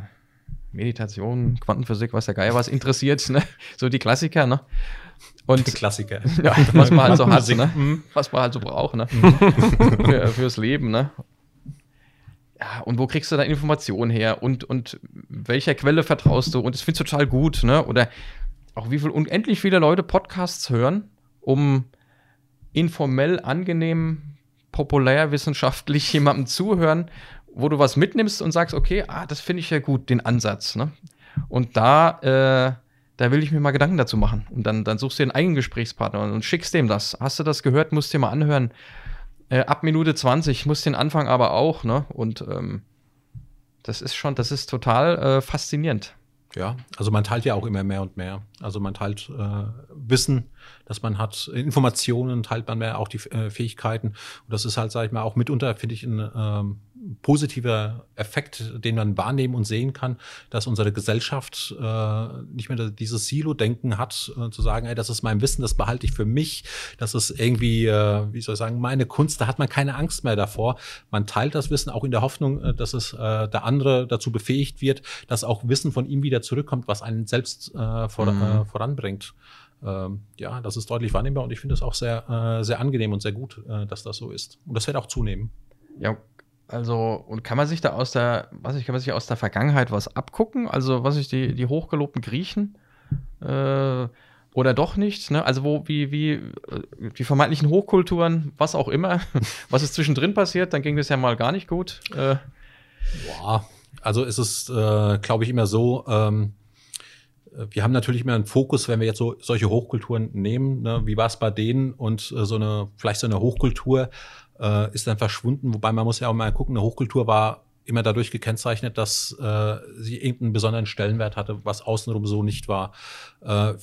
Meditation, Quantenphysik, was der Geier was interessiert, ne? So die Klassiker, ne? Und die Klassiker. Ja, was man halt so hat, ne? Mhm. Was man halt so braucht, ne? Mhm. Für, fürs Leben, ne? Ja, und wo kriegst du da Informationen her? Und, und welcher Quelle vertraust du? Und das findest du total gut, ne? Oder auch wie viel unendlich viele Leute Podcasts hören, um informell, angenehm, populärwissenschaftlich jemandem zuhören, wo du was mitnimmst und sagst, okay, ah, das finde ich ja gut, den Ansatz. Ne? Und da, äh, da will ich mir mal Gedanken dazu machen. Und dann, dann suchst du den eigenen Gesprächspartner und schickst dem das. Hast du das gehört, musst dir mal anhören. Äh, ab Minute 20, muss den Anfang aber auch, ne? Und ähm, das ist schon, das ist total äh, faszinierend. Ja, also man teilt ja auch immer mehr und mehr. Also man teilt äh, Wissen, dass man hat, Informationen teilt man mehr, auch die äh, Fähigkeiten. Und das ist halt, sage ich mal, auch mitunter, finde ich, ein ähm, positiver Effekt, den man wahrnehmen und sehen kann, dass unsere Gesellschaft äh, nicht mehr dieses Silo-Denken hat, äh, zu sagen, ey, das ist mein Wissen, das behalte ich für mich, das ist irgendwie, äh, wie soll ich sagen, meine Kunst, da hat man keine Angst mehr davor. Man teilt das Wissen auch in der Hoffnung, äh, dass es äh, der andere dazu befähigt wird, dass auch Wissen von ihm wieder zurückkommt, was einen selbst äh, vor, mhm. äh, voranbringt. Ähm, ja, das ist deutlich wahrnehmbar und ich finde es auch sehr, äh, sehr angenehm und sehr gut, äh, dass das so ist. Und das wird auch zunehmen. Ja, also, und kann man sich da aus der, was ich, kann man sich aus der Vergangenheit was abgucken? Also, was ich, die, die hochgelobten Griechen äh, oder doch nicht? Ne? Also, wo, wie, wie, äh, die vermeintlichen Hochkulturen, was auch immer, was ist zwischendrin passiert, dann ging das ja mal gar nicht gut. Äh. Boah, also ist es, äh, glaube ich, immer so, ähm, wir haben natürlich immer einen Fokus, wenn wir jetzt so solche Hochkulturen nehmen. Ne? Wie war es bei denen und äh, so eine, vielleicht so eine Hochkultur äh, ist dann verschwunden. Wobei man muss ja auch mal gucken, eine Hochkultur war immer dadurch gekennzeichnet, dass äh, sie irgendeinen besonderen Stellenwert hatte, was außenrum so nicht war. Äh,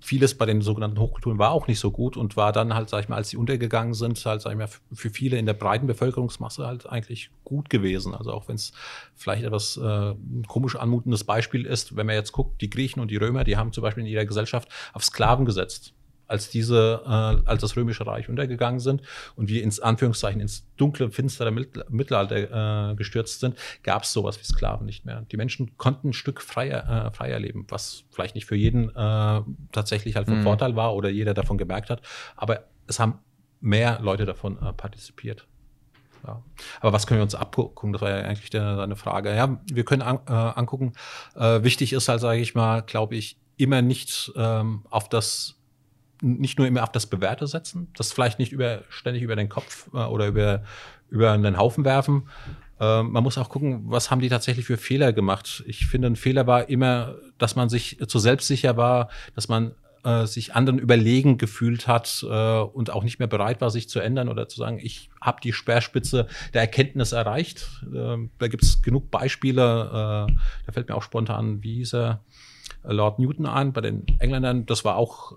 vieles bei den sogenannten Hochkulturen war auch nicht so gut und war dann halt, sag ich mal, als sie untergegangen sind, halt, sag ich mal, für viele in der breiten Bevölkerungsmasse halt eigentlich gut gewesen. Also auch wenn es vielleicht etwas äh, komisch anmutendes Beispiel ist, wenn man jetzt guckt, die Griechen und die Römer, die haben zum Beispiel in ihrer Gesellschaft auf Sklaven gesetzt als diese, äh, als das Römische Reich untergegangen sind und wir ins Anführungszeichen ins dunkle, finstere Mittelalter äh, gestürzt sind, gab es sowas wie Sklaven nicht mehr. Die Menschen konnten ein Stück freier, äh, freier leben, was vielleicht nicht für jeden äh, tatsächlich halt von mhm. Vorteil war oder jeder davon gemerkt hat, aber es haben mehr Leute davon äh, partizipiert. Ja. Aber was können wir uns abgucken? Das war ja eigentlich deine Frage. Ja, wir können an, äh, angucken. Äh, wichtig ist halt, sage ich mal, glaube ich, immer nicht ähm, auf das nicht nur immer auf das Bewährte setzen, das vielleicht nicht über, ständig über den Kopf äh, oder über, über einen Haufen werfen. Äh, man muss auch gucken, was haben die tatsächlich für Fehler gemacht. Ich finde, ein Fehler war immer, dass man sich zu selbstsicher war, dass man äh, sich anderen überlegen gefühlt hat äh, und auch nicht mehr bereit war, sich zu ändern oder zu sagen, ich habe die Speerspitze der Erkenntnis erreicht. Äh, da gibt es genug Beispiele. Äh, da fällt mir auch spontan, wie hieß er? Lord Newton ein, bei den Engländern. Das war auch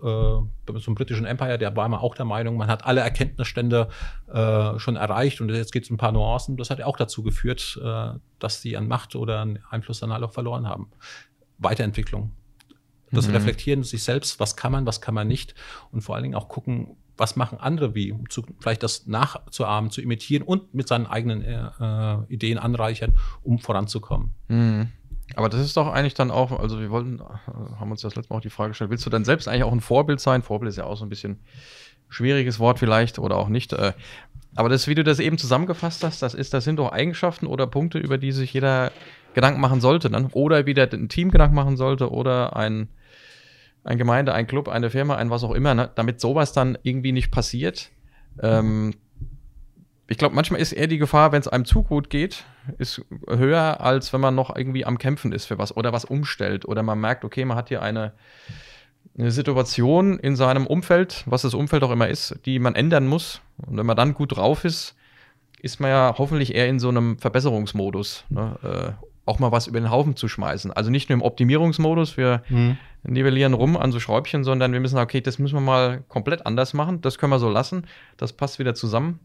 äh, zum britischen Empire, der war immer auch der Meinung, man hat alle Erkenntnisstände äh, schon erreicht und jetzt geht es ein paar Nuancen. Das hat auch dazu geführt, äh, dass sie an Macht oder an Einfluss dann halt auch verloren haben. Weiterentwicklung. Das mhm. Reflektieren sich selbst, was kann man, was kann man nicht und vor allen Dingen auch gucken, was machen andere wie, um zu, vielleicht das nachzuahmen, zu imitieren und mit seinen eigenen äh, äh Ideen anreichern, um voranzukommen. Mhm. Aber das ist doch eigentlich dann auch, also wir wollten, haben uns das letzte Mal auch die Frage gestellt, willst du dann selbst eigentlich auch ein Vorbild sein? Vorbild ist ja auch so ein bisschen schwieriges Wort vielleicht oder auch nicht. Äh, aber das, wie du das eben zusammengefasst hast, das ist, das sind doch Eigenschaften oder Punkte, über die sich jeder Gedanken machen sollte, dann. Oder wieder ein Team Gedanken machen sollte oder ein, ein Gemeinde, ein Club, eine Firma, ein was auch immer, ne? damit sowas dann irgendwie nicht passiert. Ähm, ich glaube, manchmal ist eher die Gefahr, wenn es einem zu gut geht, ist höher, als wenn man noch irgendwie am Kämpfen ist für was oder was umstellt oder man merkt, okay, man hat hier eine, eine Situation in seinem Umfeld, was das Umfeld auch immer ist, die man ändern muss. Und wenn man dann gut drauf ist, ist man ja hoffentlich eher in so einem Verbesserungsmodus, ne? äh, auch mal was über den Haufen zu schmeißen. Also nicht nur im Optimierungsmodus, wir mhm. nivellieren rum an so Schräubchen, sondern wir müssen, okay, das müssen wir mal komplett anders machen, das können wir so lassen, das passt wieder zusammen.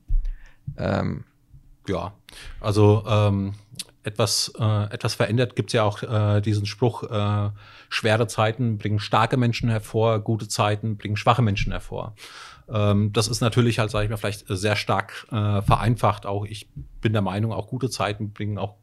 Ähm, ja, also ähm, etwas, äh, etwas verändert gibt es ja auch äh, diesen Spruch, äh, schwere Zeiten bringen starke Menschen hervor, gute Zeiten bringen schwache Menschen hervor. Ähm, das ist natürlich halt, sage ich mal, vielleicht sehr stark äh, vereinfacht. Auch ich bin der Meinung, auch gute Zeiten bringen auch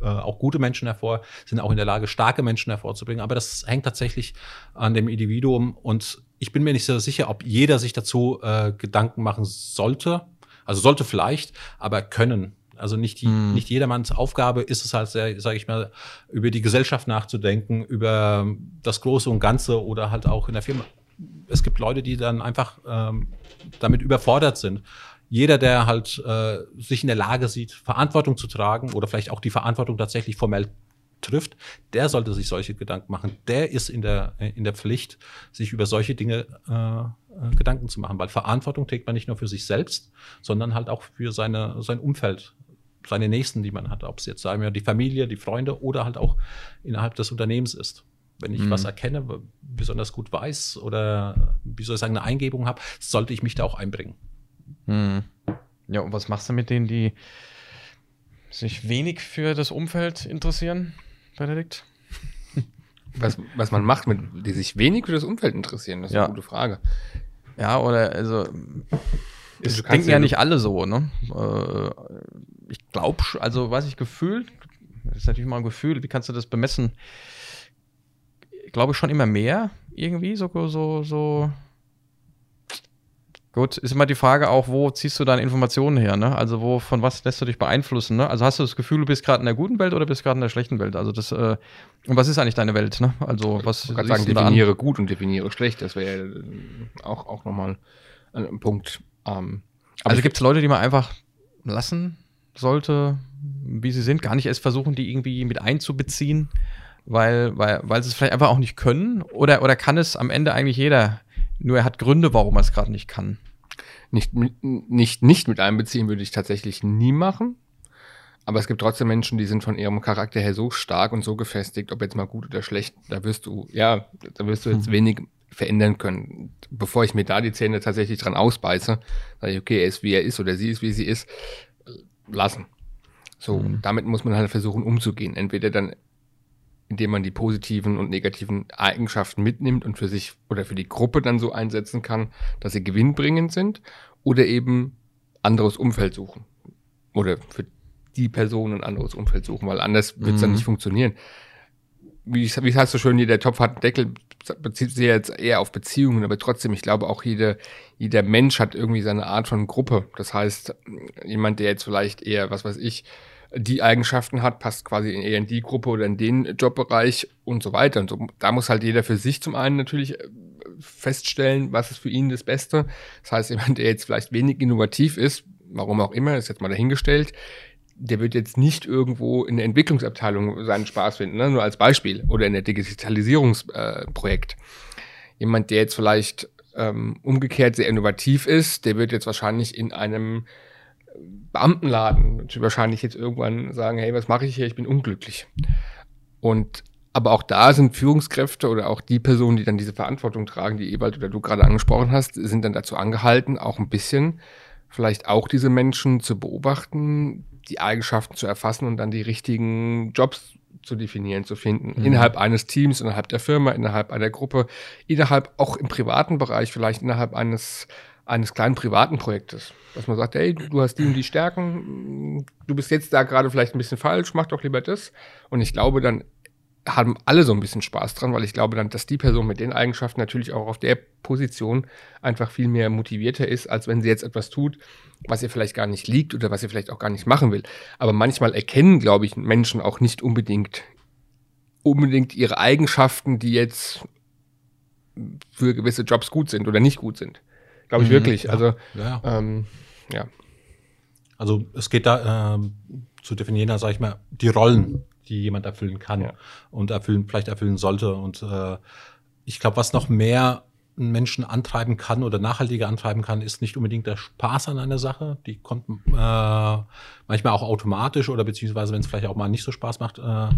äh, auch gute Menschen hervor, sind auch in der Lage, starke Menschen hervorzubringen. Aber das hängt tatsächlich an dem Individuum. Und ich bin mir nicht so sicher, ob jeder sich dazu äh, Gedanken machen sollte. Also sollte vielleicht, aber können. Also nicht, die, mm. nicht jedermanns Aufgabe ist es halt, sage ich mal, über die Gesellschaft nachzudenken, über das Große und Ganze oder halt auch in der Firma. Es gibt Leute, die dann einfach ähm, damit überfordert sind jeder, der halt äh, sich in der Lage sieht, Verantwortung zu tragen oder vielleicht auch die Verantwortung tatsächlich formell trifft, der sollte sich solche Gedanken machen. Der ist in der, in der Pflicht, sich über solche Dinge äh, äh, Gedanken zu machen, weil Verantwortung trägt man nicht nur für sich selbst, sondern halt auch für seine, sein Umfeld, seine Nächsten, die man hat, ob es jetzt sagen wir die Familie, die Freunde oder halt auch innerhalb des Unternehmens ist. Wenn ich mhm. was erkenne, besonders gut weiß oder wie soll ich sagen, eine Eingebung habe, sollte ich mich da auch einbringen. Hm. Ja, und was machst du mit denen, die sich wenig für das Umfeld interessieren, Benedikt? Was, was man macht, mit, die sich wenig für das Umfeld interessieren, das ist ja. eine gute Frage. Ja, oder also es denken ja nicht alle so, ne? Äh, ich glaube, also weiß ich, gefühlt, das ist natürlich mal ein Gefühl, wie kannst du das bemessen? Ich glaube schon immer mehr irgendwie, so, so, so Gut, ist immer die Frage auch, wo ziehst du deine Informationen her, ne? Also wo, von was lässt du dich beeinflussen, ne? Also hast du das Gefühl, du bist gerade in der guten Welt oder bist gerade in der schlechten Welt? Also das, äh, und was ist eigentlich deine Welt, ne? Also was ich kann sagen, definiere gut und definiere schlecht, das wäre äh, auch, auch nochmal ein Punkt. Ähm, also gibt es Leute, die man einfach lassen sollte, wie sie sind, gar nicht erst versuchen, die irgendwie mit einzubeziehen, weil, weil, weil sie es vielleicht einfach auch nicht können? Oder, oder kann es am Ende eigentlich jeder? Nur er hat Gründe, warum er es gerade nicht kann. Nicht, nicht, nicht mit einbeziehen würde ich tatsächlich nie machen. Aber es gibt trotzdem Menschen, die sind von ihrem Charakter her so stark und so gefestigt, ob jetzt mal gut oder schlecht, da wirst du, ja, da wirst du jetzt hm. wenig verändern können. Bevor ich mir da die Zähne tatsächlich dran ausbeiße, sage ich, okay, er ist wie er ist oder sie ist wie sie ist, lassen. So, mhm. damit muss man halt versuchen umzugehen. Entweder dann indem man die positiven und negativen Eigenschaften mitnimmt und für sich oder für die Gruppe dann so einsetzen kann, dass sie gewinnbringend sind oder eben anderes Umfeld suchen oder für die Person ein anderes Umfeld suchen, weil anders wird es mhm. dann nicht funktionieren. Wie, wie heißt so schön, jeder Topf hat einen Deckel, bezieht sich jetzt eher auf Beziehungen, aber trotzdem, ich glaube auch jeder, jeder Mensch hat irgendwie seine Art von Gruppe. Das heißt, jemand, der jetzt vielleicht eher, was weiß ich, die Eigenschaften hat, passt quasi in eher in die Gruppe oder in den Jobbereich und so weiter. Und so, da muss halt jeder für sich zum einen natürlich äh, feststellen, was ist für ihn das Beste. Das heißt, jemand, der jetzt vielleicht wenig innovativ ist, warum auch immer, ist jetzt mal dahingestellt, der wird jetzt nicht irgendwo in der Entwicklungsabteilung seinen Spaß finden, ne? nur als Beispiel, oder in der Digitalisierungsprojekt. Äh, Jemand, der jetzt vielleicht ähm, umgekehrt sehr innovativ ist, der wird jetzt wahrscheinlich in einem Beamtenladen wahrscheinlich jetzt irgendwann sagen, hey, was mache ich hier? Ich bin unglücklich. Und aber auch da sind Führungskräfte oder auch die Personen, die dann diese Verantwortung tragen, die Ewald oder du gerade angesprochen hast, sind dann dazu angehalten, auch ein bisschen vielleicht auch diese Menschen zu beobachten, die Eigenschaften zu erfassen und dann die richtigen Jobs zu definieren, zu finden. Mhm. Innerhalb eines Teams, innerhalb der Firma, innerhalb einer Gruppe, innerhalb auch im privaten Bereich, vielleicht innerhalb eines eines kleinen privaten Projektes. Dass man sagt, hey, du hast die und die Stärken, du bist jetzt da gerade vielleicht ein bisschen falsch, mach doch lieber das. Und ich glaube, dann haben alle so ein bisschen Spaß dran, weil ich glaube dann, dass die Person mit den Eigenschaften natürlich auch auf der Position einfach viel mehr motivierter ist, als wenn sie jetzt etwas tut, was ihr vielleicht gar nicht liegt oder was ihr vielleicht auch gar nicht machen will. Aber manchmal erkennen, glaube ich, Menschen auch nicht unbedingt unbedingt ihre Eigenschaften, die jetzt für gewisse Jobs gut sind oder nicht gut sind. Glaube ich mhm, wirklich. Ja, also, ja. Ähm, ja. Also es geht da ähm, zu definieren, sage ich mal, die Rollen, die jemand erfüllen kann und erfüllen, vielleicht erfüllen sollte. Und äh, ich glaube, was noch mehr einen Menschen antreiben kann oder nachhaltiger antreiben kann, ist nicht unbedingt der Spaß an einer Sache. Die kommt äh, manchmal auch automatisch oder beziehungsweise, wenn es vielleicht auch mal nicht so Spaß macht, äh,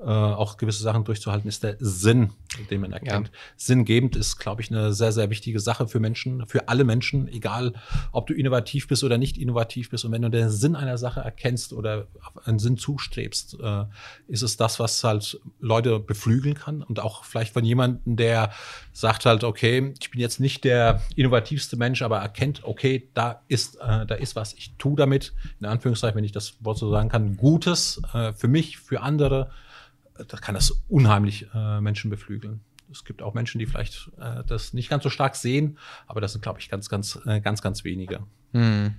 äh, auch gewisse Sachen durchzuhalten, ist der Sinn, den man erkennt. Ja. Sinngebend ist, glaube ich, eine sehr, sehr wichtige Sache für Menschen, für alle Menschen, egal ob du innovativ bist oder nicht innovativ bist. Und wenn du den Sinn einer Sache erkennst oder einen Sinn zustrebst, äh, ist es das, was halt Leute beflügeln kann und auch vielleicht von jemandem, der sagt halt, okay, trotzdem, ich bin jetzt nicht der innovativste Mensch, aber erkennt, okay, da ist, äh, da ist was. Ich tue damit, in Anführungszeichen, wenn ich das Wort so sagen kann, Gutes äh, für mich, für andere. Da kann das unheimlich äh, Menschen beflügeln. Es gibt auch Menschen, die vielleicht äh, das nicht ganz so stark sehen, aber das sind, glaube ich, ganz, ganz, äh, ganz, ganz wenige. Hm.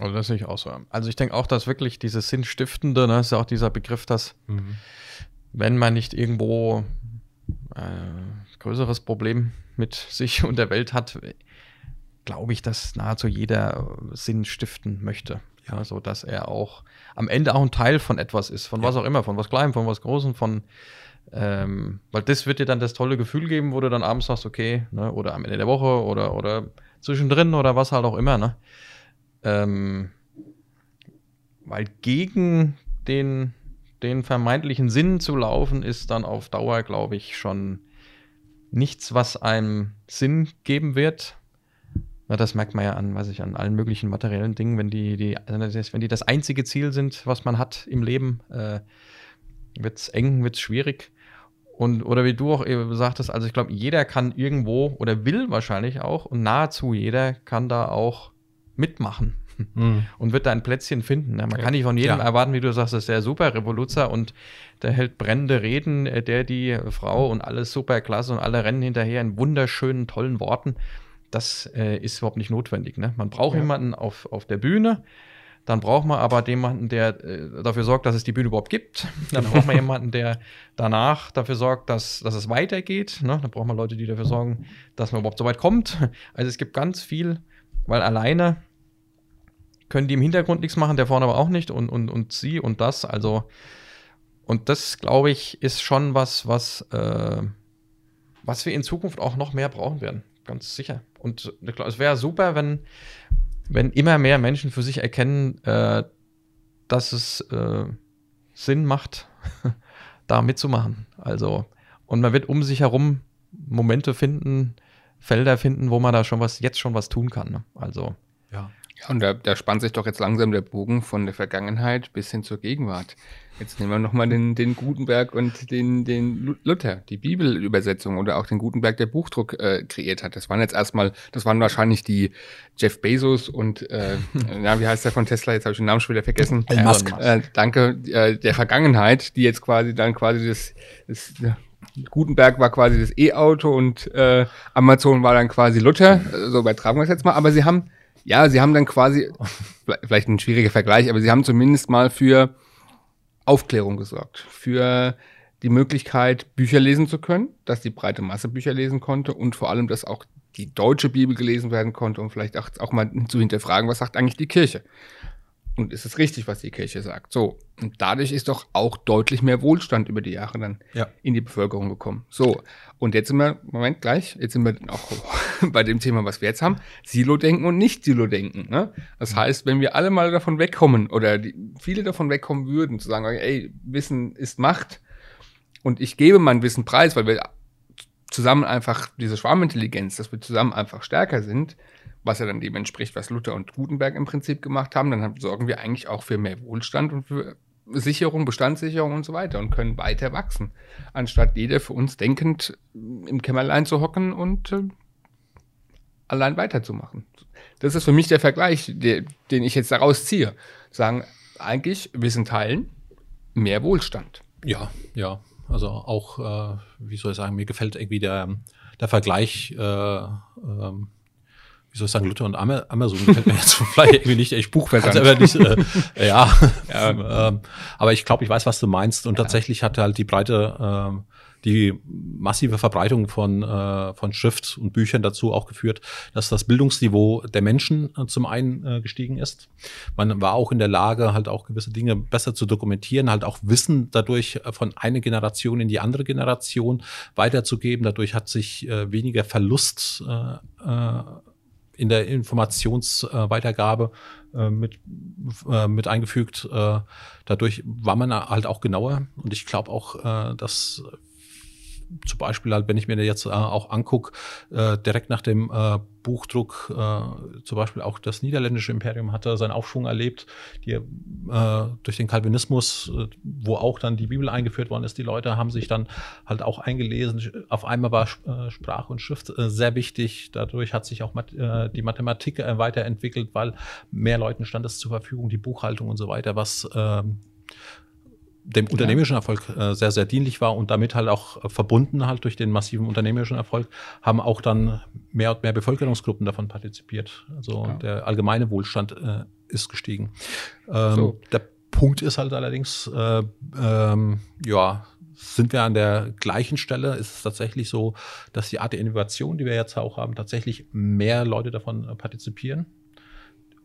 Also das sehe ich auch so. Also ich denke auch, dass wirklich dieses Sinnstiftende, ne, ist ja auch dieser Begriff, dass mhm. wenn man nicht irgendwo äh, größeres Problem mit sich und der Welt hat, glaube ich, dass nahezu jeder Sinn stiften möchte. Ja, so dass er auch am Ende auch ein Teil von etwas ist, von ja. was auch immer, von was Kleinem, von was Großem, von ähm, weil das wird dir dann das tolle Gefühl geben, wo du dann abends sagst, okay, ne, oder am Ende der Woche oder, oder zwischendrin oder was halt auch immer, ne? Ähm, weil gegen den, den vermeintlichen Sinn zu laufen, ist dann auf Dauer, glaube ich, schon nichts, was einem Sinn geben wird. Na, das merkt man ja an, weiß ich, an allen möglichen materiellen Dingen, wenn die, die, also wenn die das einzige Ziel sind, was man hat im Leben, äh, wird es eng, wird es schwierig. Und, oder wie du auch eben sagtest, also ich glaube, jeder kann irgendwo oder will wahrscheinlich auch und nahezu jeder kann da auch mitmachen mhm. und wird da ein Plätzchen finden. Ne? Man kann nicht von jedem ja. erwarten, wie du sagst, das ist der super Revoluzer und der hält brennende Reden, äh, der die Frau und alles super klasse und alle rennen hinterher in wunderschönen, tollen Worten. Das äh, ist überhaupt nicht notwendig. Ne? Man braucht ja. jemanden auf, auf der Bühne, dann braucht man aber jemanden, der äh, dafür sorgt, dass es die Bühne überhaupt gibt. Dann braucht man jemanden, der danach dafür sorgt, dass, dass es weitergeht. Ne? Dann braucht man Leute, die dafür sorgen, dass man überhaupt so weit kommt. Also es gibt ganz viel, weil alleine können die im Hintergrund nichts machen, der vorne aber auch nicht und, und, und sie und das. Also, und das, glaube ich, ist schon was, was, äh, was wir in Zukunft auch noch mehr brauchen werden. Ganz sicher. Und es wäre super, wenn, wenn immer mehr Menschen für sich erkennen, äh, dass es äh, Sinn macht, da mitzumachen. Also, und man wird um sich herum Momente finden, Felder finden, wo man da schon was, jetzt schon was tun kann. Ne? Also. Ja. Ja, und da, da spannt sich doch jetzt langsam der Bogen von der Vergangenheit bis hin zur Gegenwart. Jetzt nehmen wir nochmal den, den Gutenberg und den, den Luther, die Bibelübersetzung oder auch den Gutenberg, der Buchdruck äh, kreiert hat. Das waren jetzt erstmal, das waren wahrscheinlich die Jeff Bezos und, äh, na, wie heißt der von Tesla? Jetzt habe ich den Namen schon wieder vergessen. Elon Musk. Äh, danke, äh, der Vergangenheit, die jetzt quasi dann quasi das, das Gutenberg war quasi das E-Auto und äh, Amazon war dann quasi Luther. So übertragen wir es jetzt mal. Aber sie haben ja, sie haben dann quasi, vielleicht ein schwieriger Vergleich, aber sie haben zumindest mal für Aufklärung gesorgt, für die Möglichkeit, Bücher lesen zu können, dass die breite Masse Bücher lesen konnte und vor allem, dass auch die deutsche Bibel gelesen werden konnte und vielleicht auch, auch mal zu hinterfragen, was sagt eigentlich die Kirche. Und ist es richtig, was die Kirche sagt? So. Und dadurch ist doch auch deutlich mehr Wohlstand über die Jahre dann ja. in die Bevölkerung gekommen. So. Und jetzt sind wir, Moment, gleich, jetzt sind wir auch bei dem Thema, was wir jetzt haben, Silo-Denken und Nicht-Silo-Denken. Ne? Das heißt, wenn wir alle mal davon wegkommen oder die, viele davon wegkommen würden, zu sagen, ey, Wissen ist Macht und ich gebe mein Wissen preis, weil wir zusammen einfach diese Schwarmintelligenz, dass wir zusammen einfach stärker sind, was ja dann dem entspricht, was Luther und Gutenberg im Prinzip gemacht haben, dann sorgen wir eigentlich auch für mehr Wohlstand und für Sicherung, Bestandssicherung und so weiter und können weiter wachsen, anstatt jeder für uns denkend im Kämmerlein zu hocken und äh, allein weiterzumachen. Das ist für mich der Vergleich, der, den ich jetzt daraus ziehe. Sagen, eigentlich Wissen teilen, mehr Wohlstand. Ja, ja. Also auch, äh, wie soll ich sagen, mir gefällt irgendwie der, der Vergleich äh, ähm, wie soll ich sagen, Luther und Amazon gefällt mir jetzt vielleicht irgendwie nicht, ich buche aber nicht, äh, ja, ja. ähm, aber ich glaube, ich weiß, was du meinst und ja. tatsächlich hat halt die breite, äh, die massive Verbreitung von, äh, von Schrift und Büchern dazu auch geführt, dass das Bildungsniveau der Menschen äh, zum einen äh, gestiegen ist. Man war auch in der Lage, halt auch gewisse Dinge besser zu dokumentieren, halt auch Wissen dadurch äh, von einer Generation in die andere Generation weiterzugeben. Dadurch hat sich äh, weniger Verlust äh, äh, in der Informationsweitergabe äh, mit, äh, mit eingefügt. Äh, dadurch war man halt auch genauer und ich glaube auch, äh, dass zum Beispiel halt, wenn ich mir jetzt äh, auch angucke, äh, direkt nach dem äh, Buchdruck, zum Beispiel auch das niederländische Imperium hatte seinen Aufschwung erlebt, die, durch den Kalvinismus, äh, wo auch dann die Bibel eingeführt worden ist. Die Leute haben sich dann halt auch eingelesen. Auf einmal war Sprache und Schrift sehr wichtig. Dadurch hat sich auch die Mathematik weiterentwickelt, weil mehr Leuten stand es zur Verfügung, die Buchhaltung und so weiter, was ähm, dem unternehmerischen Erfolg äh, sehr, sehr dienlich war und damit halt auch äh, verbunden halt durch den massiven unternehmerischen Erfolg, haben auch dann mehr und mehr Bevölkerungsgruppen davon partizipiert. Also ja. der allgemeine Wohlstand äh, ist gestiegen. Ähm, so. Der Punkt ist halt allerdings, äh, ähm, ja, sind wir an der gleichen Stelle? Ist es tatsächlich so, dass die Art der Innovation, die wir jetzt auch haben, tatsächlich mehr Leute davon äh, partizipieren?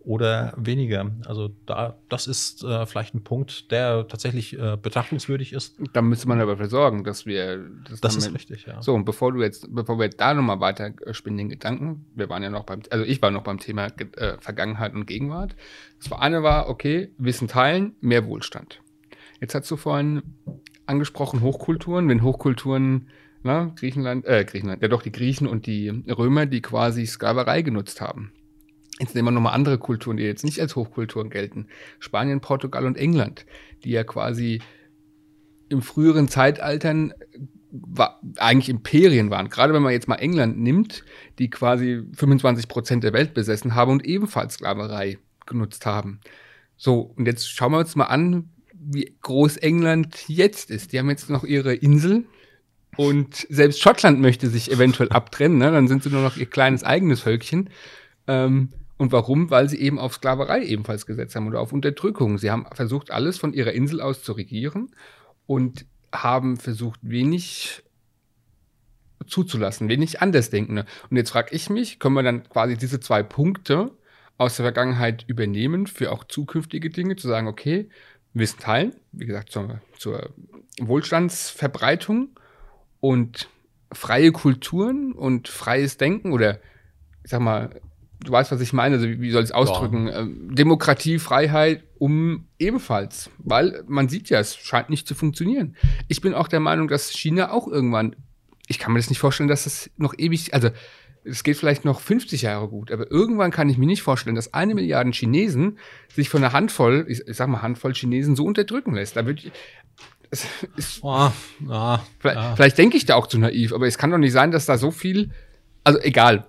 Oder weniger. Also da, das ist äh, vielleicht ein Punkt, der tatsächlich äh, betrachtungswürdig ist. Da müsste man aber dafür sorgen, dass wir das, das ist richtig, ja. So und bevor du jetzt, bevor wir da nochmal weiter spinnen den Gedanken, wir waren ja noch beim, also ich war noch beim Thema äh, Vergangenheit und Gegenwart. Das eine war, okay, Wissen teilen, mehr Wohlstand. Jetzt hast du vorhin angesprochen Hochkulturen, wenn Hochkulturen na, Griechenland, äh, Griechenland, ja doch die Griechen und die Römer, die quasi Sklaverei genutzt haben Jetzt nehmen wir nochmal andere Kulturen, die jetzt nicht als Hochkulturen gelten. Spanien, Portugal und England, die ja quasi im früheren Zeitaltern war, eigentlich Imperien waren. Gerade wenn man jetzt mal England nimmt, die quasi 25 Prozent der Welt besessen haben und ebenfalls Sklaverei genutzt haben. So, und jetzt schauen wir uns mal an, wie groß England jetzt ist. Die haben jetzt noch ihre Insel und selbst Schottland möchte sich eventuell abtrennen. Ne? Dann sind sie nur noch ihr kleines eigenes Völkchen. Ähm, und warum? Weil sie eben auf Sklaverei ebenfalls gesetzt haben oder auf Unterdrückung. Sie haben versucht, alles von ihrer Insel aus zu regieren und haben versucht, wenig zuzulassen, wenig Andersdenkende. Und jetzt frage ich mich, können wir dann quasi diese zwei Punkte aus der Vergangenheit übernehmen für auch zukünftige Dinge, zu sagen, okay, Wissen teilen, wie gesagt, zur, zur Wohlstandsverbreitung und freie Kulturen und freies Denken oder ich sag mal, du weißt, was ich meine, also wie, wie soll ich es ausdrücken? Ja. Ähm, Demokratie, Freiheit, um ebenfalls, weil man sieht ja, es scheint nicht zu funktionieren. Ich bin auch der Meinung, dass China auch irgendwann, ich kann mir das nicht vorstellen, dass es noch ewig, also es geht vielleicht noch 50 Jahre gut, aber irgendwann kann ich mir nicht vorstellen, dass eine Milliarde Chinesen sich von einer Handvoll, ich, ich sag mal Handvoll Chinesen so unterdrücken lässt. Da würde ich, es ist, oh, oh, vielleicht, ja. vielleicht denke ich da auch zu naiv, aber es kann doch nicht sein, dass da so viel, also egal,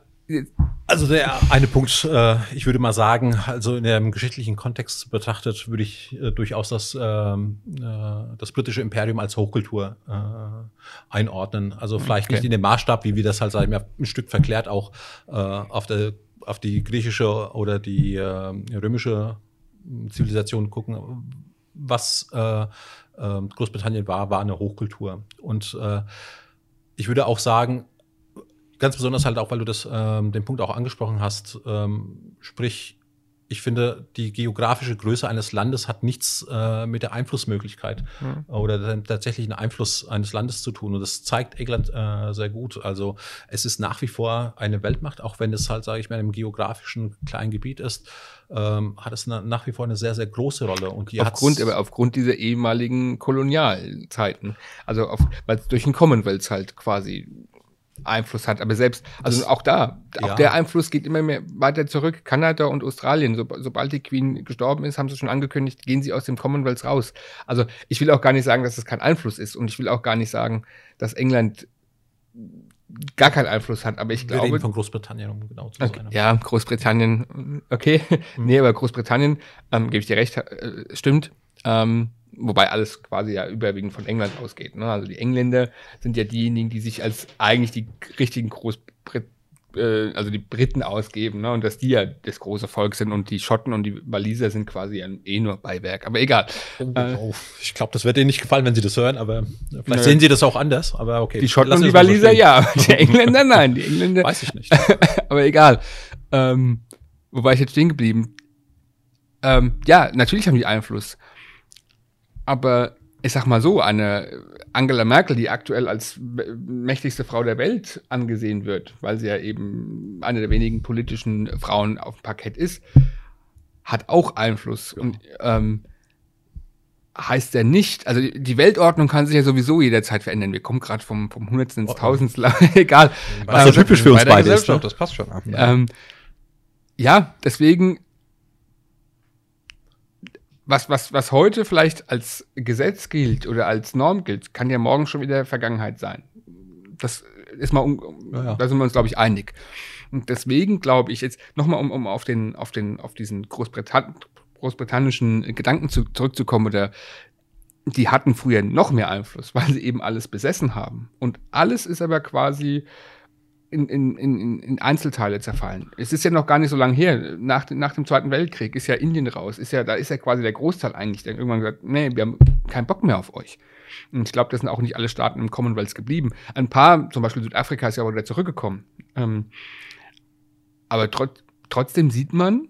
also der eine Punkt, äh, ich würde mal sagen, also in dem geschichtlichen Kontext betrachtet, würde ich äh, durchaus das, ähm, äh, das britische Imperium als Hochkultur äh, einordnen. Also vielleicht okay. nicht in dem Maßstab, wie wir das halt sag ich mal, ein Stück verklärt auch äh, auf, der, auf die griechische oder die äh, römische Zivilisation gucken. Was Großbritannien war, war eine Hochkultur. Und ich würde auch sagen, Ganz besonders halt auch, weil du das, ähm, den Punkt auch angesprochen hast, ähm, sprich, ich finde, die geografische Größe eines Landes hat nichts äh, mit der Einflussmöglichkeit mhm. oder dem tatsächlichen Einfluss eines Landes zu tun. Und das zeigt England äh, sehr gut. Also es ist nach wie vor eine Weltmacht, auch wenn es halt, sage ich mal, im geografischen kleinen Gebiet ist, ähm, hat es na, nach wie vor eine sehr, sehr große Rolle. Und die aufgrund, aber aufgrund dieser ehemaligen Kolonialzeiten. Also auf, weil es durch den Commonwealth halt quasi Einfluss hat. Aber selbst, also das, auch da, auch ja. der Einfluss geht immer mehr weiter zurück. Kanada und Australien, so, sobald die Queen gestorben ist, haben sie schon angekündigt, gehen sie aus dem Commonwealth raus. Also ich will auch gar nicht sagen, dass das kein Einfluss ist und ich will auch gar nicht sagen, dass England gar keinen Einfluss hat, aber ich Wir glaube. Reden von Großbritannien, um genau zu okay, sein. Ja, Großbritannien, okay. Mhm. nee, aber Großbritannien, ähm, gebe ich dir recht, äh, stimmt. Ähm, Wobei alles quasi ja überwiegend von England ausgeht. Ne? Also die Engländer sind ja diejenigen, die sich als eigentlich die richtigen Großbrit äh, also die Briten ausgeben, ne? Und dass die ja das große Volk sind und die Schotten und die Waliser sind quasi ja eh nur Beiwerk. Aber egal. Oh, ich glaube, das wird Ihnen nicht gefallen, wenn Sie das hören, aber vielleicht Nö. sehen Sie das auch anders, aber okay. Die Schotten und die Waliser ja, die Engländer nein, die Engländer. Weiß ich nicht. aber egal. Ähm, wo war ich jetzt stehen geblieben? Ähm, ja, natürlich haben die Einfluss. Aber ich sag mal so, eine Angela Merkel, die aktuell als mächtigste Frau der Welt angesehen wird, weil sie ja eben eine der wenigen politischen Frauen auf dem Parkett ist, hat auch Einfluss. Und ähm, heißt ja nicht, also die Weltordnung kann sich ja sowieso jederzeit verändern. Wir kommen gerade vom, vom Hundertsten ins oh, oh. Tausendstel, egal. Was so typisch für uns beide ist. Ne? Das passt schon. Ähm, ja, deswegen, was, was, was heute vielleicht als Gesetz gilt oder als Norm gilt, kann ja morgen schon wieder Vergangenheit sein. Das ist mal, ja, ja. da sind wir uns, glaube ich, einig. Und deswegen glaube ich jetzt nochmal, um, um auf den, auf den, auf diesen Großbritannien, großbritannischen Gedanken zu, zurückzukommen oder die hatten früher noch mehr Einfluss, weil sie eben alles besessen haben. Und alles ist aber quasi in, in, in, in Einzelteile zerfallen. Es ist ja noch gar nicht so lange her. Nach, nach dem Zweiten Weltkrieg ist ja Indien raus. Ist ja, da ist ja quasi der Großteil eigentlich, der irgendwann gesagt, nee, wir haben keinen Bock mehr auf euch. Und ich glaube, das sind auch nicht alle Staaten im Commonwealth geblieben. Ein paar, zum Beispiel Südafrika, ist ja auch wieder zurückgekommen. Ähm, aber trot trotzdem sieht man,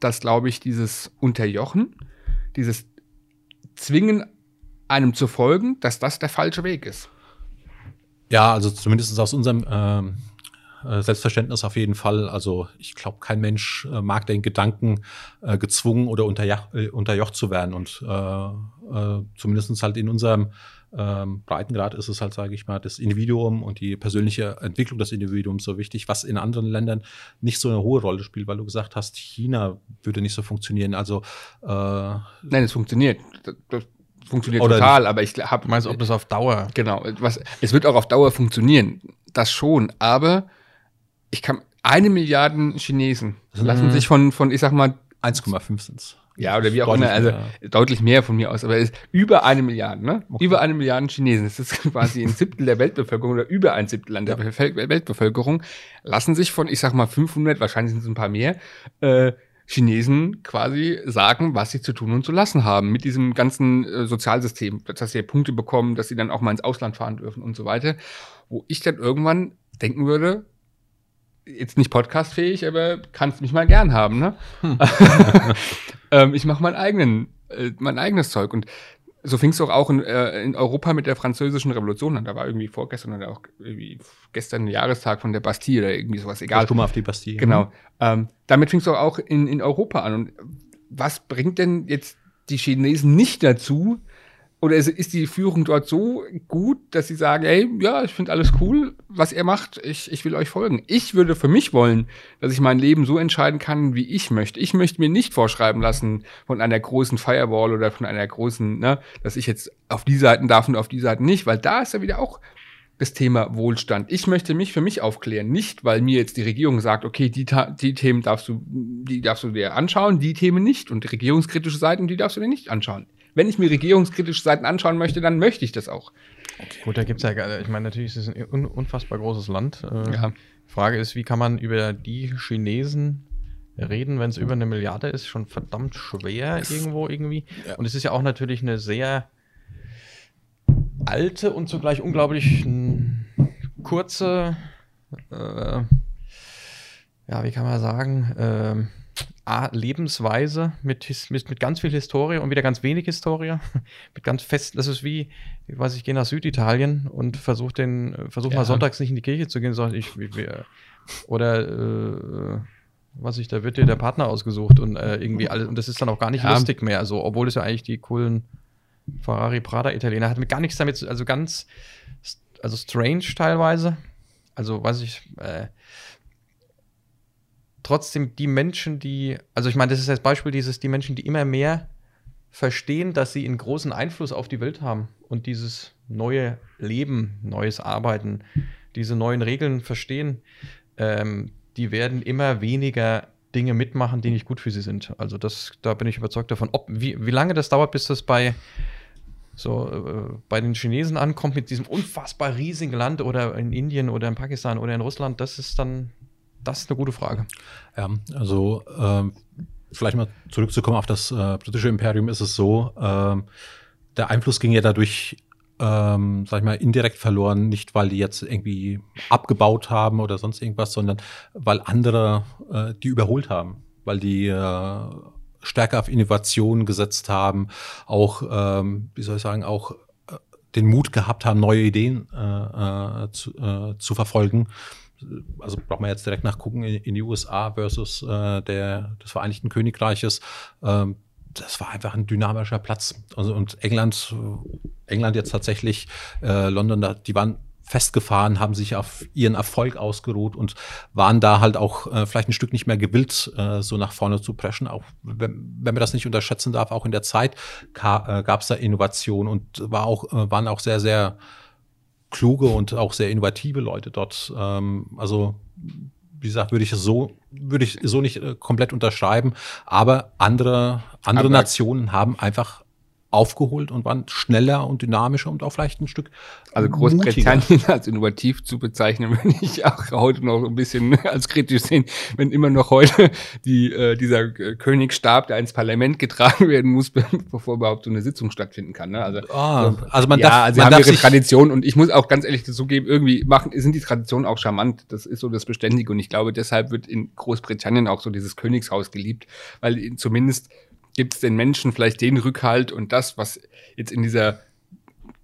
dass, glaube ich, dieses Unterjochen, dieses Zwingen, einem zu folgen, dass das der falsche Weg ist. Ja, also zumindest aus unserem ähm, äh, Selbstverständnis auf jeden Fall. Also ich glaube, kein Mensch äh, mag den Gedanken, äh, gezwungen oder unterjocht, äh, unterjocht zu werden. Und äh, äh, zumindest halt in unserem ähm, Breitengrad ist es halt, sage ich mal, das Individuum und die persönliche Entwicklung des Individuums so wichtig, was in anderen Ländern nicht so eine hohe Rolle spielt, weil du gesagt hast, China würde nicht so funktionieren. Also äh, Nein, es funktioniert. Das funktioniert total, aber ich habe. Meinst du, ob das auf Dauer? Genau, was, es wird auch auf Dauer funktionieren. Das schon, aber ich kann eine Milliarde Chinesen lassen mhm. sich von, von, ich sag mal, 1,5 sind ja, oder wie auch immer, also mehr. deutlich mehr von mir aus, aber es ist über eine Milliarde, ne? Okay. Über eine Milliarde Chinesen. Das ist quasi ein Siebtel der Weltbevölkerung oder über ein Siebtel an der ja. Weltbevölkerung, lassen sich von, ich sag mal, 500, wahrscheinlich sind es ein paar mehr, äh, Chinesen quasi sagen, was sie zu tun und zu lassen haben mit diesem ganzen äh, Sozialsystem, dass sie Punkte bekommen, dass sie dann auch mal ins Ausland fahren dürfen und so weiter, wo ich dann irgendwann denken würde, jetzt nicht podcastfähig, aber kannst mich mal gern haben, ne? Hm. ähm, ich mache mein eigenen, äh, mein eigenes Zeug und so fing es doch auch in, äh, in, Europa mit der französischen Revolution an. Da war irgendwie vorgestern oder auch gestern der Jahrestag von der Bastille oder irgendwie sowas, egal. Stumm auf die Bastille. Genau. Ähm, damit fing es doch auch in, in Europa an. Und was bringt denn jetzt die Chinesen nicht dazu, oder ist die Führung dort so gut, dass sie sagen, ey, ja, ich finde alles cool, was ihr macht, ich, ich will euch folgen. Ich würde für mich wollen, dass ich mein Leben so entscheiden kann, wie ich möchte. Ich möchte mir nicht vorschreiben lassen von einer großen Firewall oder von einer großen, ne, dass ich jetzt auf die Seiten darf und auf die Seiten nicht, weil da ist ja wieder auch das Thema Wohlstand. Ich möchte mich für mich aufklären, nicht weil mir jetzt die Regierung sagt, okay, die, die Themen darfst du, die darfst du dir anschauen, die Themen nicht und regierungskritische Seiten, die darfst du dir nicht anschauen wenn ich mir regierungskritische Seiten anschauen möchte, dann möchte ich das auch. Okay. Gut, da gibt es ja, ich meine, natürlich ist es ein un unfassbar großes Land. Äh, ja. Frage ist, wie kann man über die Chinesen reden, wenn es über eine Milliarde ist? Schon verdammt schwer irgendwo irgendwie. Ja. Und es ist ja auch natürlich eine sehr alte und zugleich unglaublich kurze, äh, ja, wie kann man sagen, äh, Lebensweise mit, mit, mit ganz viel Historie und wieder ganz wenig Historie. mit ganz fest, das ist wie, ich weiß, ich gehe nach Süditalien und versuche den, versuche ja. mal sonntags nicht in die Kirche zu gehen, sondern ich, ich oder äh, was ich, da wird dir der Partner ausgesucht und äh, irgendwie alles, und das ist dann auch gar nicht ja. lustig mehr, also, obwohl es ja eigentlich die coolen Ferrari Prada Italiener hat mit gar nichts damit, also ganz, also strange teilweise. Also, weiß ich, äh, trotzdem die Menschen, die, also ich meine, das ist das Beispiel dieses, die Menschen, die immer mehr verstehen, dass sie einen großen Einfluss auf die Welt haben und dieses neue Leben, neues Arbeiten, diese neuen Regeln verstehen, ähm, die werden immer weniger Dinge mitmachen, die nicht gut für sie sind. Also das, da bin ich überzeugt davon. Ob, wie, wie lange das dauert, bis das bei so äh, bei den Chinesen ankommt mit diesem unfassbar riesigen Land oder in Indien oder in Pakistan oder in Russland, das ist dann das ist eine gute Frage. Ja, also ähm, vielleicht mal zurückzukommen auf das äh, britische Imperium ist es so, ähm, der Einfluss ging ja dadurch, ähm, sag ich mal, indirekt verloren, nicht weil die jetzt irgendwie abgebaut haben oder sonst irgendwas, sondern weil andere äh, die überholt haben, weil die äh, stärker auf Innovation gesetzt haben, auch, ähm, wie soll ich sagen, auch äh, den Mut gehabt haben, neue Ideen äh, äh, zu, äh, zu verfolgen also braucht man jetzt direkt nachgucken in, in die USA versus äh, der, des Vereinigten Königreiches. Ähm, das war einfach ein dynamischer Platz. Also, und England, England jetzt tatsächlich, äh, London, die waren festgefahren, haben sich auf ihren Erfolg ausgeruht und waren da halt auch äh, vielleicht ein Stück nicht mehr gewillt, äh, so nach vorne zu preschen. Auch wenn, wenn man das nicht unterschätzen darf, auch in der Zeit äh, gab es da Innovation und war auch, äh, waren auch sehr, sehr kluge und auch sehr innovative Leute dort. Ähm, also wie gesagt, würde ich so, würde ich so nicht äh, komplett unterschreiben. Aber andere, andere aber Nationen haben einfach aufgeholt und waren schneller und dynamischer und auch vielleicht ein Stück. Also Großbritannien als innovativ zu bezeichnen, würde ich auch heute noch ein bisschen als kritisch sehen, wenn immer noch heute die, äh, dieser Königsstab, der ins Parlament getragen werden muss, bevor überhaupt so eine Sitzung stattfinden kann. Ne? Also, ah, also man ja, darf, also man haben ihre Tradition und ich muss auch ganz ehrlich zugeben, irgendwie machen, sind die Traditionen auch charmant. Das ist so das Beständige und ich glaube, deshalb wird in Großbritannien auch so dieses Königshaus geliebt, weil zumindest gibt es den Menschen vielleicht den Rückhalt und das, was jetzt in dieser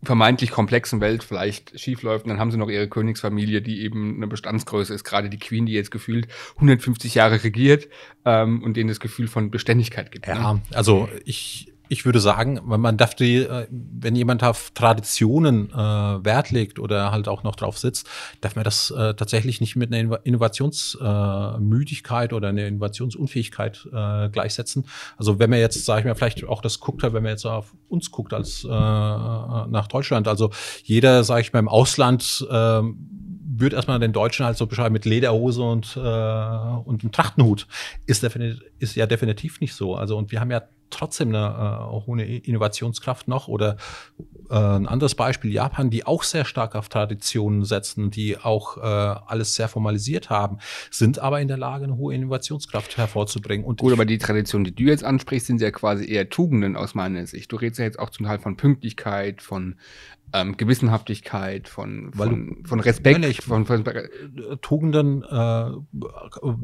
vermeintlich komplexen Welt vielleicht schief läuft. Und dann haben sie noch ihre Königsfamilie, die eben eine Bestandsgröße ist, gerade die Queen, die jetzt gefühlt 150 Jahre regiert ähm, und denen das Gefühl von Beständigkeit gibt. Ja, ne? also ich ich würde sagen, man darf die, äh, wenn jemand auf Traditionen äh, Wert legt oder halt auch noch drauf sitzt, darf man das äh, tatsächlich nicht mit einer Innovationsmüdigkeit äh, oder einer Innovationsunfähigkeit äh, gleichsetzen. Also wenn man jetzt, sage ich mal, vielleicht auch das guckt, wenn man jetzt auf uns guckt als äh, nach Deutschland, also jeder, sage ich mal, im Ausland äh, würde erstmal den Deutschen halt so beschreiben mit Lederhose und, äh, und einem Trachtenhut. Ist, ist ja definitiv nicht so. Also, und wir haben ja trotzdem eine äh, hohe Innovationskraft noch. Oder äh, ein anderes Beispiel, Japan, die auch sehr stark auf Traditionen setzen, die auch äh, alles sehr formalisiert haben, sind aber in der Lage, eine hohe Innovationskraft hervorzubringen. Und Gut, aber die Traditionen, die du jetzt ansprichst, sind ja quasi eher Tugenden aus meiner Sicht. Du redest ja jetzt auch zum Teil von Pünktlichkeit, von ähm, Gewissenhaftigkeit, von, von, von Respekt, ich, von, von, Tugenden äh,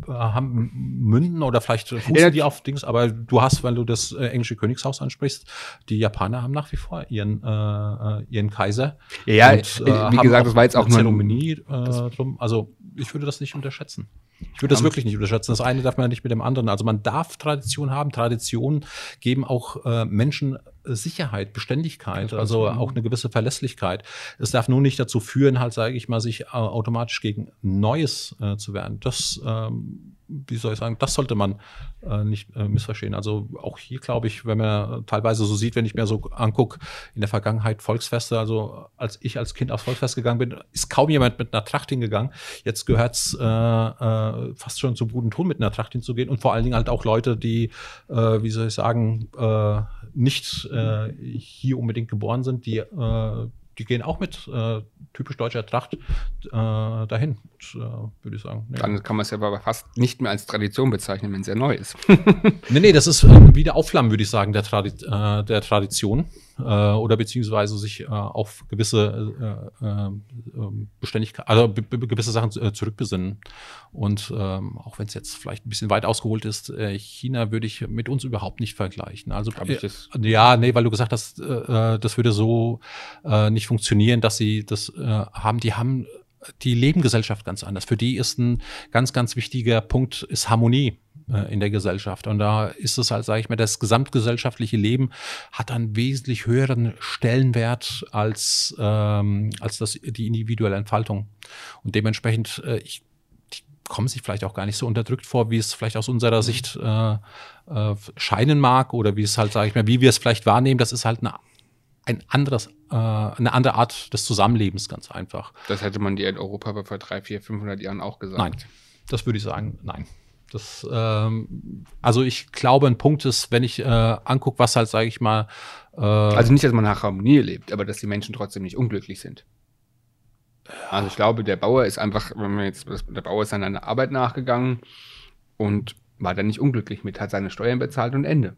haben Münden oder vielleicht fußen ja, die auf Dings, aber du hast, weil du das äh, englische Königshaus ansprichst, die Japaner haben nach wie vor ihren, äh, ihren Kaiser. Ja, und, äh, wie gesagt, das war jetzt auch eine Zeremonie äh, drum. Also ich würde das nicht unterschätzen. Ich würde das wirklich nicht unterschätzen. Das eine darf man nicht mit dem anderen. Also man darf Tradition haben. Traditionen geben auch äh, Menschen Sicherheit, Beständigkeit, also auch eine gewisse Verlässlichkeit. Es darf nur nicht dazu führen, halt, sage ich mal, sich äh, automatisch gegen Neues äh, zu werden. Das, ähm, wie soll ich sagen, das sollte man äh, nicht äh, missverstehen. Also auch hier glaube ich, wenn man teilweise so sieht, wenn ich mir so angucke, in der Vergangenheit Volksfeste, also als ich als Kind aufs Volksfest gegangen bin, ist kaum jemand mit einer Tracht hingegangen. Jetzt gehört es äh, äh, fast schon zum guten Ton, mit einer Tracht hinzugehen und vor allen Dingen halt auch Leute, die, äh, wie soll ich sagen, äh, nicht äh, hier unbedingt geboren sind, die, äh, die gehen auch mit äh, typisch deutscher Tracht äh, dahin, äh, würde ich sagen. Nee. Dann kann man es ja aber fast nicht mehr als Tradition bezeichnen, wenn es sehr neu ist. nee, nee, das ist äh, wieder Aufflammen, würde ich sagen, der, Tradi der Tradition äh, oder beziehungsweise sich äh, auf gewisse äh, äh, ähm, Beständigkeit, also gewisse Sachen äh, zurückbesinnen. Und ähm, auch wenn es jetzt vielleicht ein bisschen weit ausgeholt ist, äh, China würde ich mit uns überhaupt nicht vergleichen. Also äh, ja, nee, weil du gesagt hast, äh, äh, das würde so äh, nicht funktionieren, dass sie das äh, haben. Die haben die leben Gesellschaft ganz anders. Für die ist ein ganz, ganz wichtiger Punkt ist Harmonie. Äh, in der Gesellschaft. Und da ist es halt, sage ich mal, das gesamtgesellschaftliche Leben hat einen wesentlich höheren Stellenwert als, ähm, als das, die individuelle Entfaltung. Und dementsprechend, äh, ich, kommen sich vielleicht auch gar nicht so unterdrückt vor, wie es vielleicht aus unserer mhm. Sicht äh, äh, scheinen mag oder wie es halt, sage ich mal, wie wir es vielleicht wahrnehmen. Das ist halt eine ein anderes, äh, eine andere Art des Zusammenlebens, ganz einfach. Das hätte man dir in Europa vor drei, vier, 500 Jahren auch gesagt. Nein, das würde ich sagen, nein. Das, ähm, also ich glaube, ein Punkt ist, wenn ich äh, angucke, was halt, sage ich mal. Äh, also nicht, dass man nach Harmonie lebt, aber dass die Menschen trotzdem nicht unglücklich sind. Also ich glaube, der Bauer ist einfach, wenn man jetzt, der Bauer ist an einer Arbeit nachgegangen und war dann nicht unglücklich mit, hat seine Steuern bezahlt und Ende.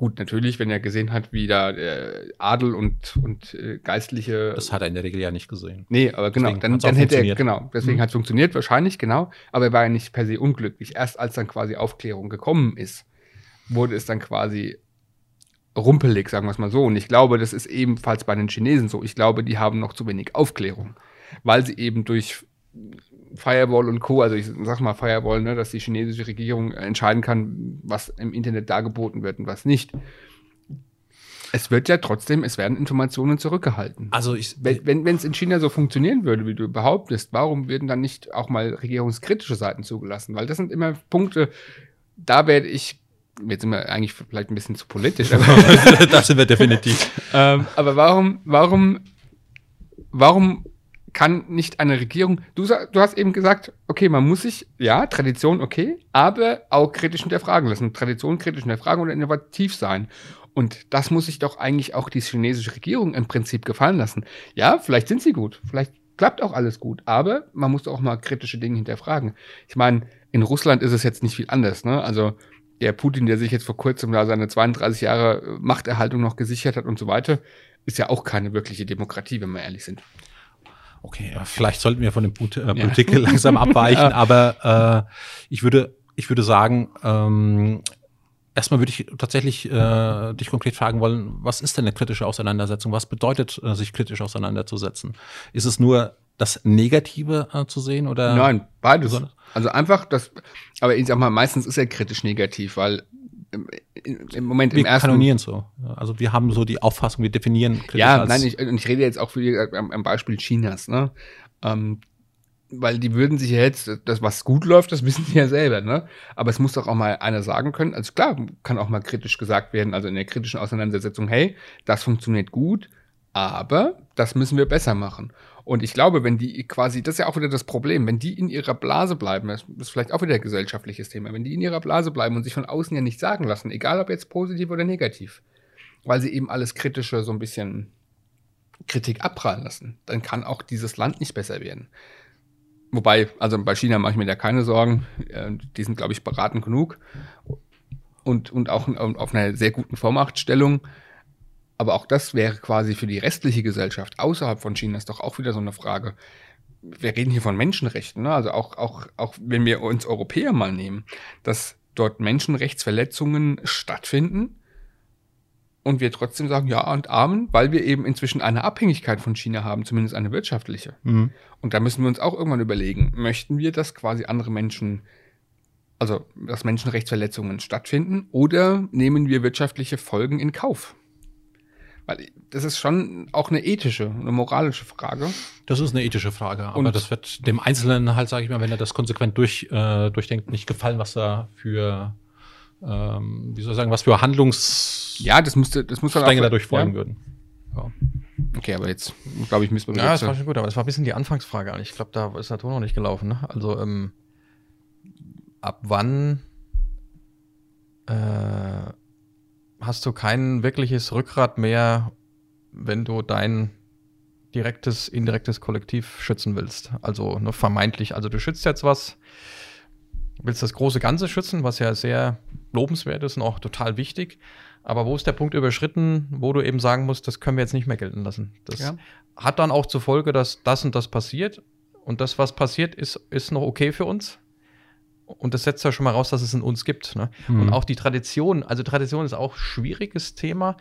Gut, natürlich, wenn er gesehen hat, wie da äh, Adel und, und äh, Geistliche. Das hat er in der Regel ja nicht gesehen. Nee, aber genau, deswegen dann, dann hätte er, genau, deswegen mhm. hat es funktioniert, wahrscheinlich, genau. Aber er war ja nicht per se unglücklich. Erst als dann quasi Aufklärung gekommen ist, wurde es dann quasi rumpelig, sagen wir es mal so. Und ich glaube, das ist ebenfalls bei den Chinesen so. Ich glaube, die haben noch zu wenig Aufklärung, weil sie eben durch Firewall und Co., also ich sag mal Firewall, ne, dass die chinesische Regierung entscheiden kann, was im Internet dargeboten wird und was nicht. Es wird ja trotzdem, es werden Informationen zurückgehalten. Also ich, wenn es in China so funktionieren würde, wie du behauptest, warum werden dann nicht auch mal regierungskritische Seiten zugelassen? Weil das sind immer Punkte, da werde ich jetzt sind wir eigentlich vielleicht ein bisschen zu politisch, aber das sind wir definitiv. ähm, aber warum, warum, warum kann nicht eine Regierung, du, du hast eben gesagt, okay, man muss sich, ja, Tradition, okay, aber auch kritisch hinterfragen lassen. Tradition kritisch hinterfragen oder innovativ sein. Und das muss sich doch eigentlich auch die chinesische Regierung im Prinzip gefallen lassen. Ja, vielleicht sind sie gut, vielleicht klappt auch alles gut, aber man muss auch mal kritische Dinge hinterfragen. Ich meine, in Russland ist es jetzt nicht viel anders, ne? Also der Putin, der sich jetzt vor kurzem da seine 32 Jahre Machterhaltung noch gesichert hat und so weiter, ist ja auch keine wirkliche Demokratie, wenn wir ehrlich sind. Okay, vielleicht sollten wir von dem Put äh, Politik ja. langsam abweichen, ja. aber äh, ich würde, ich würde sagen, ähm, erstmal würde ich tatsächlich äh, dich konkret fragen wollen, was ist denn eine kritische Auseinandersetzung? Was bedeutet, äh, sich kritisch auseinanderzusetzen? Ist es nur das Negative äh, zu sehen oder? Nein, beides. Also einfach das, aber ich sag mal, meistens ist er kritisch negativ, weil im, Moment wir im ersten. kanonieren so. Also wir haben so die Auffassung, wir definieren kritisch Ja, nein, ich, ich rede jetzt auch für am, am Beispiel Chinas, ne? Ähm, weil die würden sich ja jetzt, das was gut läuft, das wissen sie ja selber, ne? Aber es muss doch auch mal einer sagen können, also klar, kann auch mal kritisch gesagt werden, also in der kritischen Auseinandersetzung, hey, das funktioniert gut, aber das müssen wir besser machen. Und ich glaube, wenn die quasi, das ist ja auch wieder das Problem, wenn die in ihrer Blase bleiben, das ist vielleicht auch wieder ein gesellschaftliches Thema, wenn die in ihrer Blase bleiben und sich von außen ja nicht sagen lassen, egal ob jetzt positiv oder negativ, weil sie eben alles Kritische so ein bisschen Kritik abprallen lassen, dann kann auch dieses Land nicht besser werden. Wobei, also bei China mache ich mir da keine Sorgen. Äh, die sind, glaube ich, beraten genug und, und auch auf einer sehr guten Vormachtstellung. Aber auch das wäre quasi für die restliche Gesellschaft außerhalb von China ist doch auch wieder so eine Frage. Wir reden hier von Menschenrechten, ne? also auch, auch, auch wenn wir uns Europäer mal nehmen, dass dort Menschenrechtsverletzungen stattfinden und wir trotzdem sagen, ja und Amen, weil wir eben inzwischen eine Abhängigkeit von China haben, zumindest eine wirtschaftliche. Mhm. Und da müssen wir uns auch irgendwann überlegen, möchten wir, dass quasi andere Menschen, also dass Menschenrechtsverletzungen stattfinden, oder nehmen wir wirtschaftliche Folgen in Kauf? Weil das ist schon auch eine ethische, eine moralische Frage. Das ist eine ethische Frage, aber Und das wird dem Einzelnen halt, sage ich mal, wenn er das konsequent durch, äh, durchdenkt, nicht gefallen, was da für, ähm, wie soll ich sagen, was für Handlungs... Ja, das müsste, das muss Stränge dadurch folgen ja. würden. Ja. Okay, aber jetzt, glaube ich, müssen wir... Ja, das war schon gut, aber es war ein bisschen die Anfangsfrage. Ich glaube, da ist der Ton noch nicht gelaufen. Ne? Also, ähm, ab wann äh, hast du kein wirkliches Rückgrat mehr, wenn du dein direktes, indirektes Kollektiv schützen willst. Also nur vermeintlich. Also du schützt jetzt was, willst das große Ganze schützen, was ja sehr lobenswert ist und auch total wichtig. Aber wo ist der Punkt überschritten, wo du eben sagen musst, das können wir jetzt nicht mehr gelten lassen? Das ja. hat dann auch zur Folge, dass das und das passiert. Und das, was passiert, ist, ist noch okay für uns und das setzt ja schon mal raus, dass es in uns gibt. Ne? Mhm. Und auch die Tradition, also Tradition ist auch ein schwieriges Thema.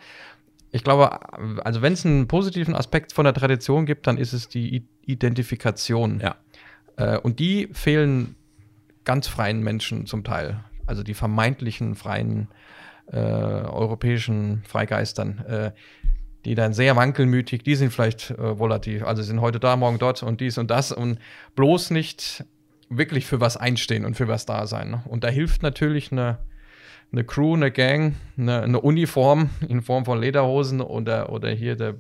Ich glaube, also wenn es einen positiven Aspekt von der Tradition gibt, dann ist es die Identifikation. Ja. Äh, und die fehlen ganz freien Menschen zum Teil. Also die vermeintlichen freien äh, europäischen Freigeistern. Äh, die dann sehr wankelmütig, die sind vielleicht äh, volatil, also sind heute da, morgen dort und dies und das und bloß nicht wirklich für was einstehen und für was da sein. Ne? Und da hilft natürlich eine, eine Crew, eine Gang, eine, eine, Uniform in Form von Lederhosen oder, oder hier der äh,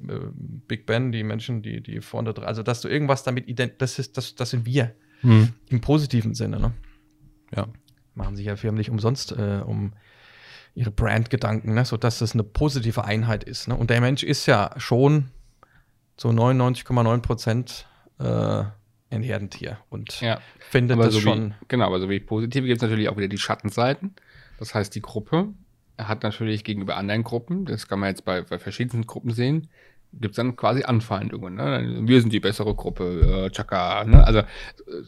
Big Ben, die Menschen, die, die vorne drin, also dass du irgendwas damit das ist, das, das sind wir. Mhm. Im positiven Sinne, ne? Ja. Machen sich ja Firmen nicht umsonst äh, um ihre Brandgedanken, ne? sodass das eine positive Einheit ist. Ne? Und der Mensch ist ja schon zu 99,9 Prozent äh, ein Herdentier und ja. findet aber das so schon. Wie, genau, aber so wie positive gibt es natürlich auch wieder die Schattenseiten. Das heißt, die Gruppe hat natürlich gegenüber anderen Gruppen, das kann man jetzt bei, bei verschiedenen Gruppen sehen, gibt es dann quasi Anfeindungen. Ne? Wir sind die bessere Gruppe, äh, Chaka. Ne? Also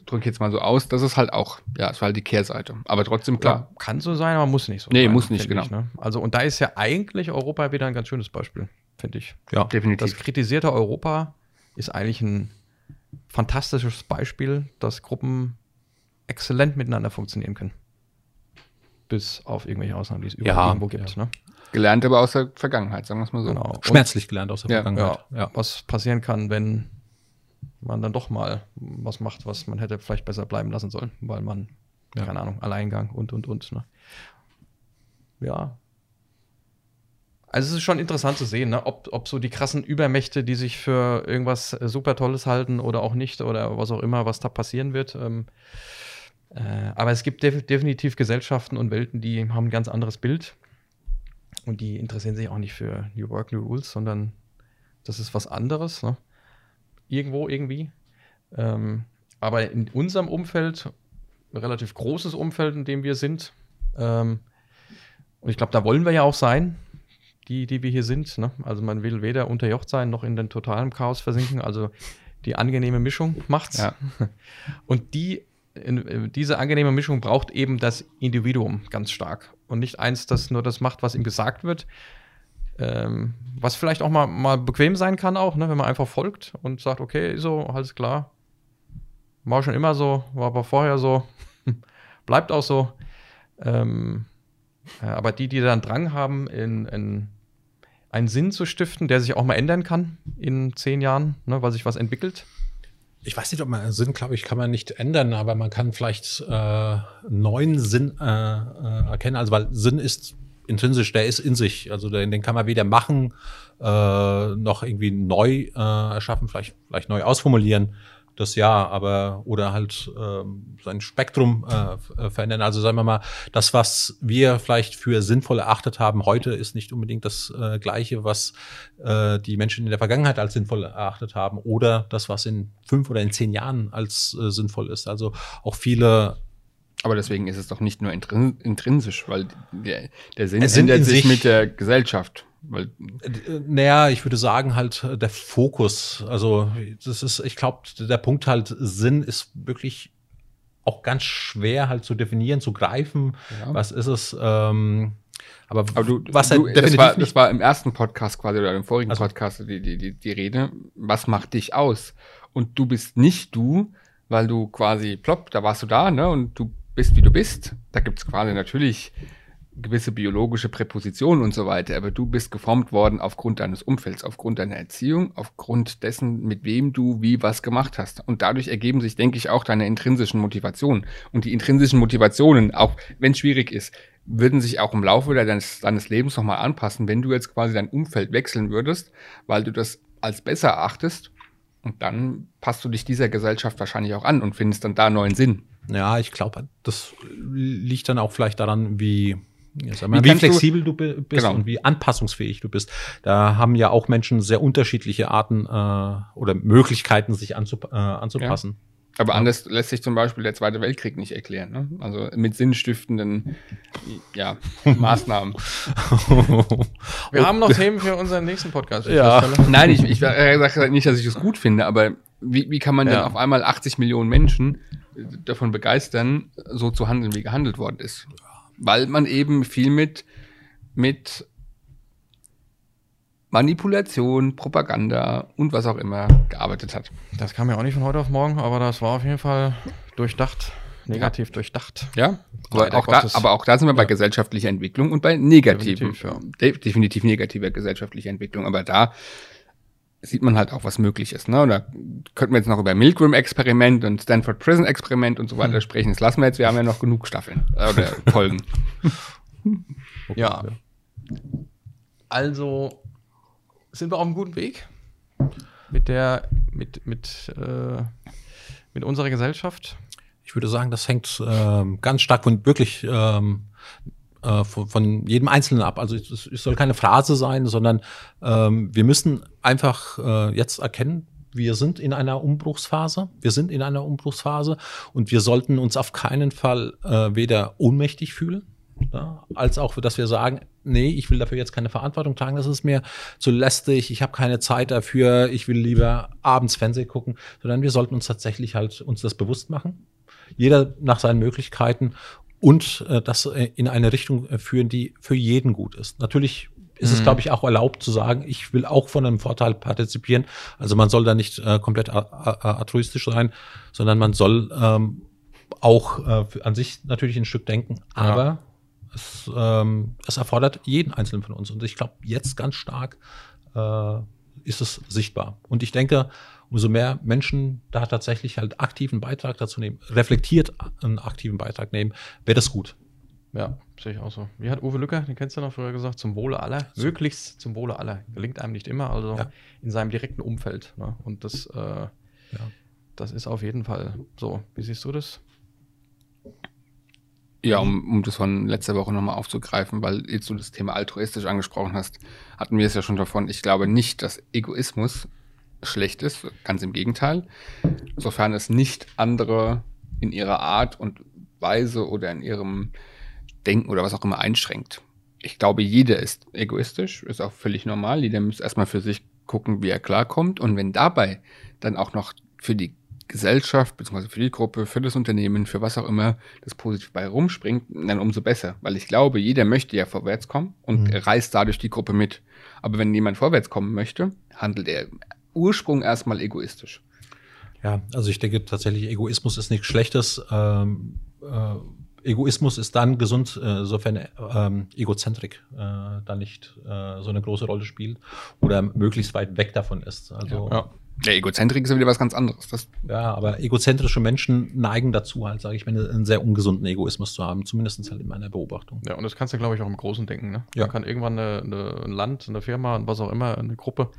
drücke jetzt mal so aus, das ist halt auch, ja, es war halt die Kehrseite. Aber trotzdem, klar. Ja, kann so sein, aber muss nicht so nee, sein. muss nicht, genau. Ich, ne? Also, und da ist ja eigentlich Europa wieder ein ganz schönes Beispiel, finde ich. Ja, definitiv. Das kritisierte Europa ist eigentlich ein fantastisches Beispiel, dass Gruppen exzellent miteinander funktionieren können. Bis auf irgendwelche Ausnahmen, die es überall Ja, irgendwo gibt. Ne? Gelernt aber aus der Vergangenheit, sagen wir es mal so. Genau. Und- Schmerzlich gelernt aus der Ja, Vergangenheit. Ja, was passieren kann, wenn man dann doch mal was macht, was man hätte vielleicht besser bleiben lassen sollen, weil man, Ja. keine Ahnung, Alleingang und, und, und. Ne? Ja. Also es ist schon interessant zu sehen, ne? ob, ob so die krassen Übermächte, die sich für irgendwas äh, super Tolles halten oder auch nicht oder was auch immer, was da passieren wird. Ähm, äh, aber es gibt def definitiv Gesellschaften und Welten, die haben ein ganz anderes Bild. Und die interessieren sich auch nicht für New Work, New Rules, sondern das ist was anderes. Ne? Irgendwo, irgendwie. Ähm, aber in unserem Umfeld, ein relativ großes Umfeld, in dem wir sind, ähm, und ich glaube, da wollen wir ja auch sein, die, die wir hier sind. Ne? Also man will weder unterjocht sein, noch in den totalen Chaos versinken. Also die angenehme Mischung macht's. Ja. Und die, in, äh, diese angenehme Mischung braucht eben das Individuum ganz stark. Und nicht eins, das nur das macht, was ihm gesagt wird. Ähm, was vielleicht auch mal, mal bequem sein kann, auch, ne? wenn man einfach folgt und sagt, okay, so, alles klar. War schon immer so, war aber vorher so, bleibt auch so. Ähm, ja, aber die, die dann Drang haben, in, in einen Sinn zu stiften, der sich auch mal ändern kann in zehn Jahren, ne, weil sich was entwickelt. Ich weiß nicht, ob man Sinn, glaube ich, kann man nicht ändern, aber man kann vielleicht äh, neuen Sinn äh, äh, erkennen. Also weil Sinn ist intrinsisch, der ist in sich. Also den, den kann man weder machen, äh, noch irgendwie neu äh, erschaffen, vielleicht, vielleicht neu ausformulieren. Das ja, aber oder halt ähm, sein Spektrum äh, äh, verändern. Also sagen wir mal, das, was wir vielleicht für sinnvoll erachtet haben heute, ist nicht unbedingt das äh, Gleiche, was äh, die Menschen in der Vergangenheit als sinnvoll erachtet haben oder das, was in fünf oder in zehn Jahren als äh, sinnvoll ist. Also auch viele Aber deswegen ist es doch nicht nur intrin intrinsisch, weil der, der Sinn ändert sich sich- mit der Gesellschaft. Weil, Naja, ich würde sagen halt äh, der Fokus. Also das ist, ich glaube, der Punkt halt Sinn ist wirklich auch ganz schwer halt zu definieren, zu greifen. Ja. Was ist es? Ähm, aber, aber du, was du halt das, war, das war im ersten Podcast quasi oder im vorigen Also- Podcast die, die, die, die Rede. Was macht dich aus? Und du bist nicht du, weil du quasi plopp, da warst du da, ne? Und du bist wie du bist. Da gibt's quasi natürlich gewisse biologische Präpositionen und so weiter, aber du bist geformt worden aufgrund deines Umfelds, aufgrund deiner Erziehung, aufgrund dessen, mit wem du wie was gemacht hast. Und dadurch ergeben sich, denke ich, auch deine intrinsischen Motivationen. Und die intrinsischen Motivationen, auch wenn es schwierig ist, würden sich auch im Laufe deines, deines Lebens nochmal anpassen, wenn du jetzt quasi dein Umfeld wechseln würdest, weil du das als besser erachtest. Und dann passt du dich dieser Gesellschaft wahrscheinlich auch an und findest dann da neuen Sinn. Ja, ich glaube, das liegt dann auch vielleicht daran, wie, ja, mal, Wie wie, du- flexibel du, bi- bist Genau. und wie anpassungsfähig du bist. Da haben ja auch Menschen sehr unterschiedliche Arten äh, oder Möglichkeiten, sich anzup äh, anzupassen. Aber anders lässt sich zum Beispiel der Zweite Weltkrieg nicht erklären. Ne? Also mit sinnstiftenden ja, Maßnahmen. Wir haben noch Themen für unseren nächsten Podcast. Ja. Nein, ich, ich sage nicht, dass ich es gut finde, aber wie, wie kann man denn Ja. auf einmal 80 Millionen Menschen davon begeistern, so zu handeln, wie gehandelt worden ist? Weil man eben viel mit, mit Manipulation, Propaganda und was auch immer gearbeitet hat. Das kam ja auch nicht von heute auf morgen, aber das war auf jeden Fall durchdacht, negativ durchdacht. Ja, aber auch, da, aber auch da sind wir bei gesellschaftlicher Entwicklung und bei negativen, Definitiv, ja. de definitiv negativer gesellschaftlicher Entwicklung. Aber da sieht man halt auch, was möglich ist. Ne? Und da könnten wir jetzt noch über Milgram-Experiment und Stanford Prison-Experiment und so weiter sprechen. Das lassen wir jetzt, wir haben ja noch genug Staffeln äh, oder Folgen. Ja. Also sind wir auf einem guten Weg mit der, mit, mit, äh, mit unserer Gesellschaft. Ich würde sagen, das hängt ähm, ganz stark von wirklich ähm, äh, von, von jedem Einzelnen ab. Also es, es soll keine Phrase sein, sondern ähm, wir müssen einfach äh, jetzt erkennen, wir sind in einer Umbruchsphase. Wir sind in einer Umbruchsphase und wir sollten uns auf keinen Fall äh, weder ohnmächtig fühlen, ja, als auch, dass wir sagen, nee, ich will dafür jetzt keine Verantwortung tragen, das ist mir zu lästig, ich habe keine Zeit dafür, ich will lieber abends Fernsehen gucken, sondern wir sollten uns tatsächlich halt uns das bewusst machen, jeder nach seinen Möglichkeiten und äh, das äh, in eine Richtung äh, führen, die für jeden gut ist. Natürlich ist mhm. es, glaube ich, auch erlaubt zu sagen, ich will auch von einem Vorteil partizipieren. Also man soll da nicht äh, komplett altruistisch sein, sondern man soll ähm, auch äh, an sich natürlich ein Stück denken. Aber ja. es, ähm, es erfordert jeden Einzelnen von uns. Und ich glaube, jetzt ganz stark äh, ist es sichtbar. Und ich denke, umso mehr Menschen da tatsächlich halt aktiven Beitrag dazu nehmen, reflektiert einen aktiven Beitrag nehmen, wäre das gut. Ja, sehe ich auch so. Wie hat Uwe Lücker, den kennst du noch früher gesagt, zum Wohle aller, möglichst zum Wohle aller. Gelingt einem nicht immer, also ja. in seinem direkten Umfeld. Ne? Und das, äh, ja. das ist auf jeden Fall so. Wie siehst du das? Ja, um, um das von letzter Woche nochmal aufzugreifen, weil jetzt du das Thema altruistisch angesprochen hast, hatten wir es ja schon davon. Ich glaube nicht, dass Egoismus schlecht ist, ganz im Gegenteil, sofern es nicht andere in ihrer Art und Weise oder in ihrem Denken oder was auch immer einschränkt. Ich glaube, jeder ist egoistisch, ist auch völlig normal. Jeder muss erstmal für sich gucken, wie er klarkommt. Und wenn dabei dann auch noch für die Gesellschaft, beziehungsweise für die Gruppe, für das Unternehmen, für was auch immer das positiv bei rumspringt, dann umso besser. Weil ich glaube, jeder möchte ja vorwärts kommen und mhm. reißt dadurch die Gruppe mit. Aber wenn jemand vorwärts kommen möchte, handelt er Ursprung erstmal egoistisch. Ja, also ich denke tatsächlich, Egoismus ist nichts Schlechtes. Ähm, äh, Egoismus ist dann gesund, äh, sofern ähm, Egozentrik äh, dann nicht äh, so eine große Rolle spielt oder möglichst weit weg davon ist. Also ja. Der Egozentrik ist ja wieder was ganz anderes. Das ja, aber egozentrische Menschen neigen dazu, halt, sage ich mal, einen sehr ungesunden Egoismus zu haben, zumindest halt in meiner Beobachtung. Ja, und das kannst du, glaube ich, auch im Großen denken. Ne? Ja. Man kann irgendwann eine, eine, ein Land, eine Firma, was auch immer, eine Gruppe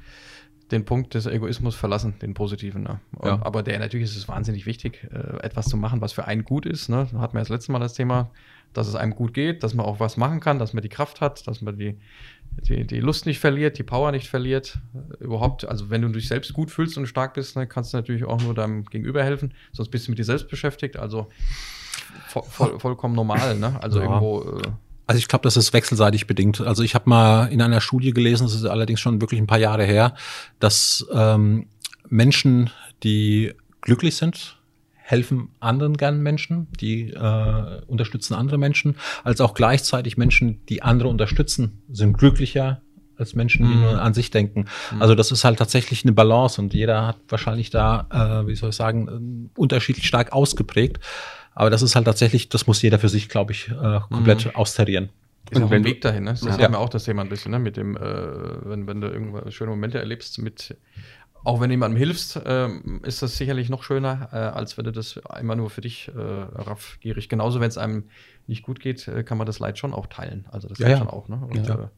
den Punkt des Egoismus verlassen, den positiven. Ne? Ja. Aber der natürlich ist es wahnsinnig wichtig, äh, etwas zu machen, was für einen gut ist. Ne? Da hatten wir das letzte Mal das Thema, dass es einem gut geht, dass man auch was machen kann, dass man die Kraft hat, dass man die, die, die Lust nicht verliert, die Power nicht verliert. Äh, überhaupt, also wenn du dich selbst gut fühlst und stark bist, ne, kannst du natürlich auch nur deinem Gegenüber helfen, sonst bist du mit dir selbst beschäftigt. Also voll, voll, vollkommen normal. Ne? Also ja. irgendwo. Äh, also ich glaube, das ist wechselseitig bedingt. Also ich habe mal in einer Studie gelesen, das ist allerdings schon wirklich ein paar Jahre her, dass ähm, Menschen, die glücklich sind, helfen anderen gern Menschen, die äh, unterstützen andere Menschen, als auch gleichzeitig Menschen, die andere unterstützen, sind glücklicher als Menschen, die mhm. nur an sich denken. Mhm. Also das ist halt tatsächlich eine Balance und jeder hat wahrscheinlich da, äh, wie soll ich sagen, unterschiedlich stark ausgeprägt. Aber das ist halt tatsächlich, das muss jeder für sich, glaube ich, äh, komplett mhm. austarieren. Ist und auch ein Weg dahin, ne? Das ja. ist ja auch das Thema ein bisschen, ne? Mit dem, äh, wenn, wenn du irgendwann schöne Momente erlebst, mit, auch wenn du jemandem hilfst, äh, ist das sicherlich noch schöner, äh, als wenn du das immer nur für dich äh, raffgierig. Genauso, wenn es einem nicht gut geht, äh, kann man das Leid schon auch teilen. Also das ja, ja. schon auch, ne? Und, ja. Äh,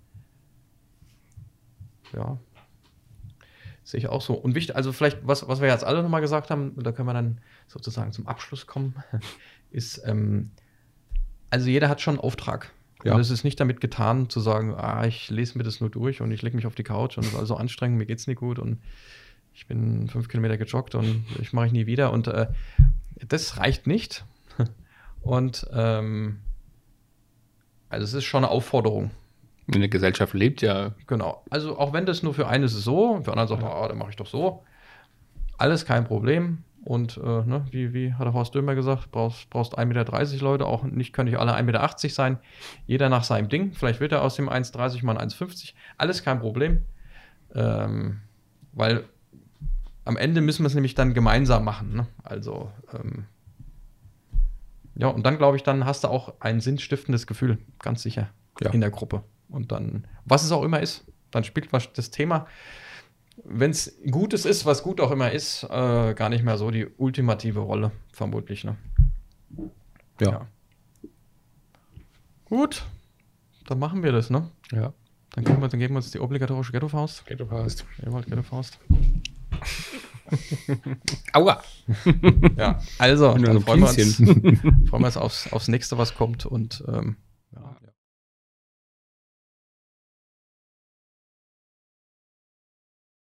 ja. Sehe ich auch so. Und wichtig, also vielleicht, was, was wir jetzt alle nochmal gesagt haben, da können wir dann sozusagen zum Abschluss kommen, ist, ähm, also jeder hat schon einen Auftrag. Ja. Und es ist nicht damit getan, zu sagen, ah, ich lese mir das nur durch und ich lege mich auf die Couch und es ist also anstrengend, mir geht's nicht gut und ich bin fünf Kilometer gejoggt und ich mache ich nie wieder. Und äh, das reicht nicht. Und ähm, also es ist schon eine Aufforderung. Eine Gesellschaft lebt ja. Genau. Also auch wenn das nur für einen ist es so, für anderen sagt man, ah, dann mache ich doch so. Alles kein Problem. Und äh, ne, wie, wie hat der Horst Dömer gesagt, brauchst, brauchst 1,30 Meter Leute, auch nicht können nicht alle 1,80 Meter sein. Jeder nach seinem Ding. Vielleicht wird er aus dem 1,30 mal ein 1,50. Alles kein Problem. Ähm, weil am Ende müssen wir es nämlich dann gemeinsam machen. Ne? Also, ähm, ja, und dann glaube ich, dann hast du auch ein sinnstiftendes Gefühl, ganz sicher, ja. in der Gruppe. Und dann, was es auch immer ist, dann spielt das Thema wenn es Gutes ist, was gut auch immer ist, äh, gar nicht mehr so die ultimative Rolle, vermutlich. Ne? Ja. ja. Gut, dann machen wir das, ne? Ja. Dann geben wir, dann geben wir uns die obligatorische Ghetto-Faust. Ghetto-Faust. Jawohl, Ghetto-Faust. Aua. ja, also, dann freuen wir uns, freuen wir uns aufs, aufs nächste, was kommt und ähm,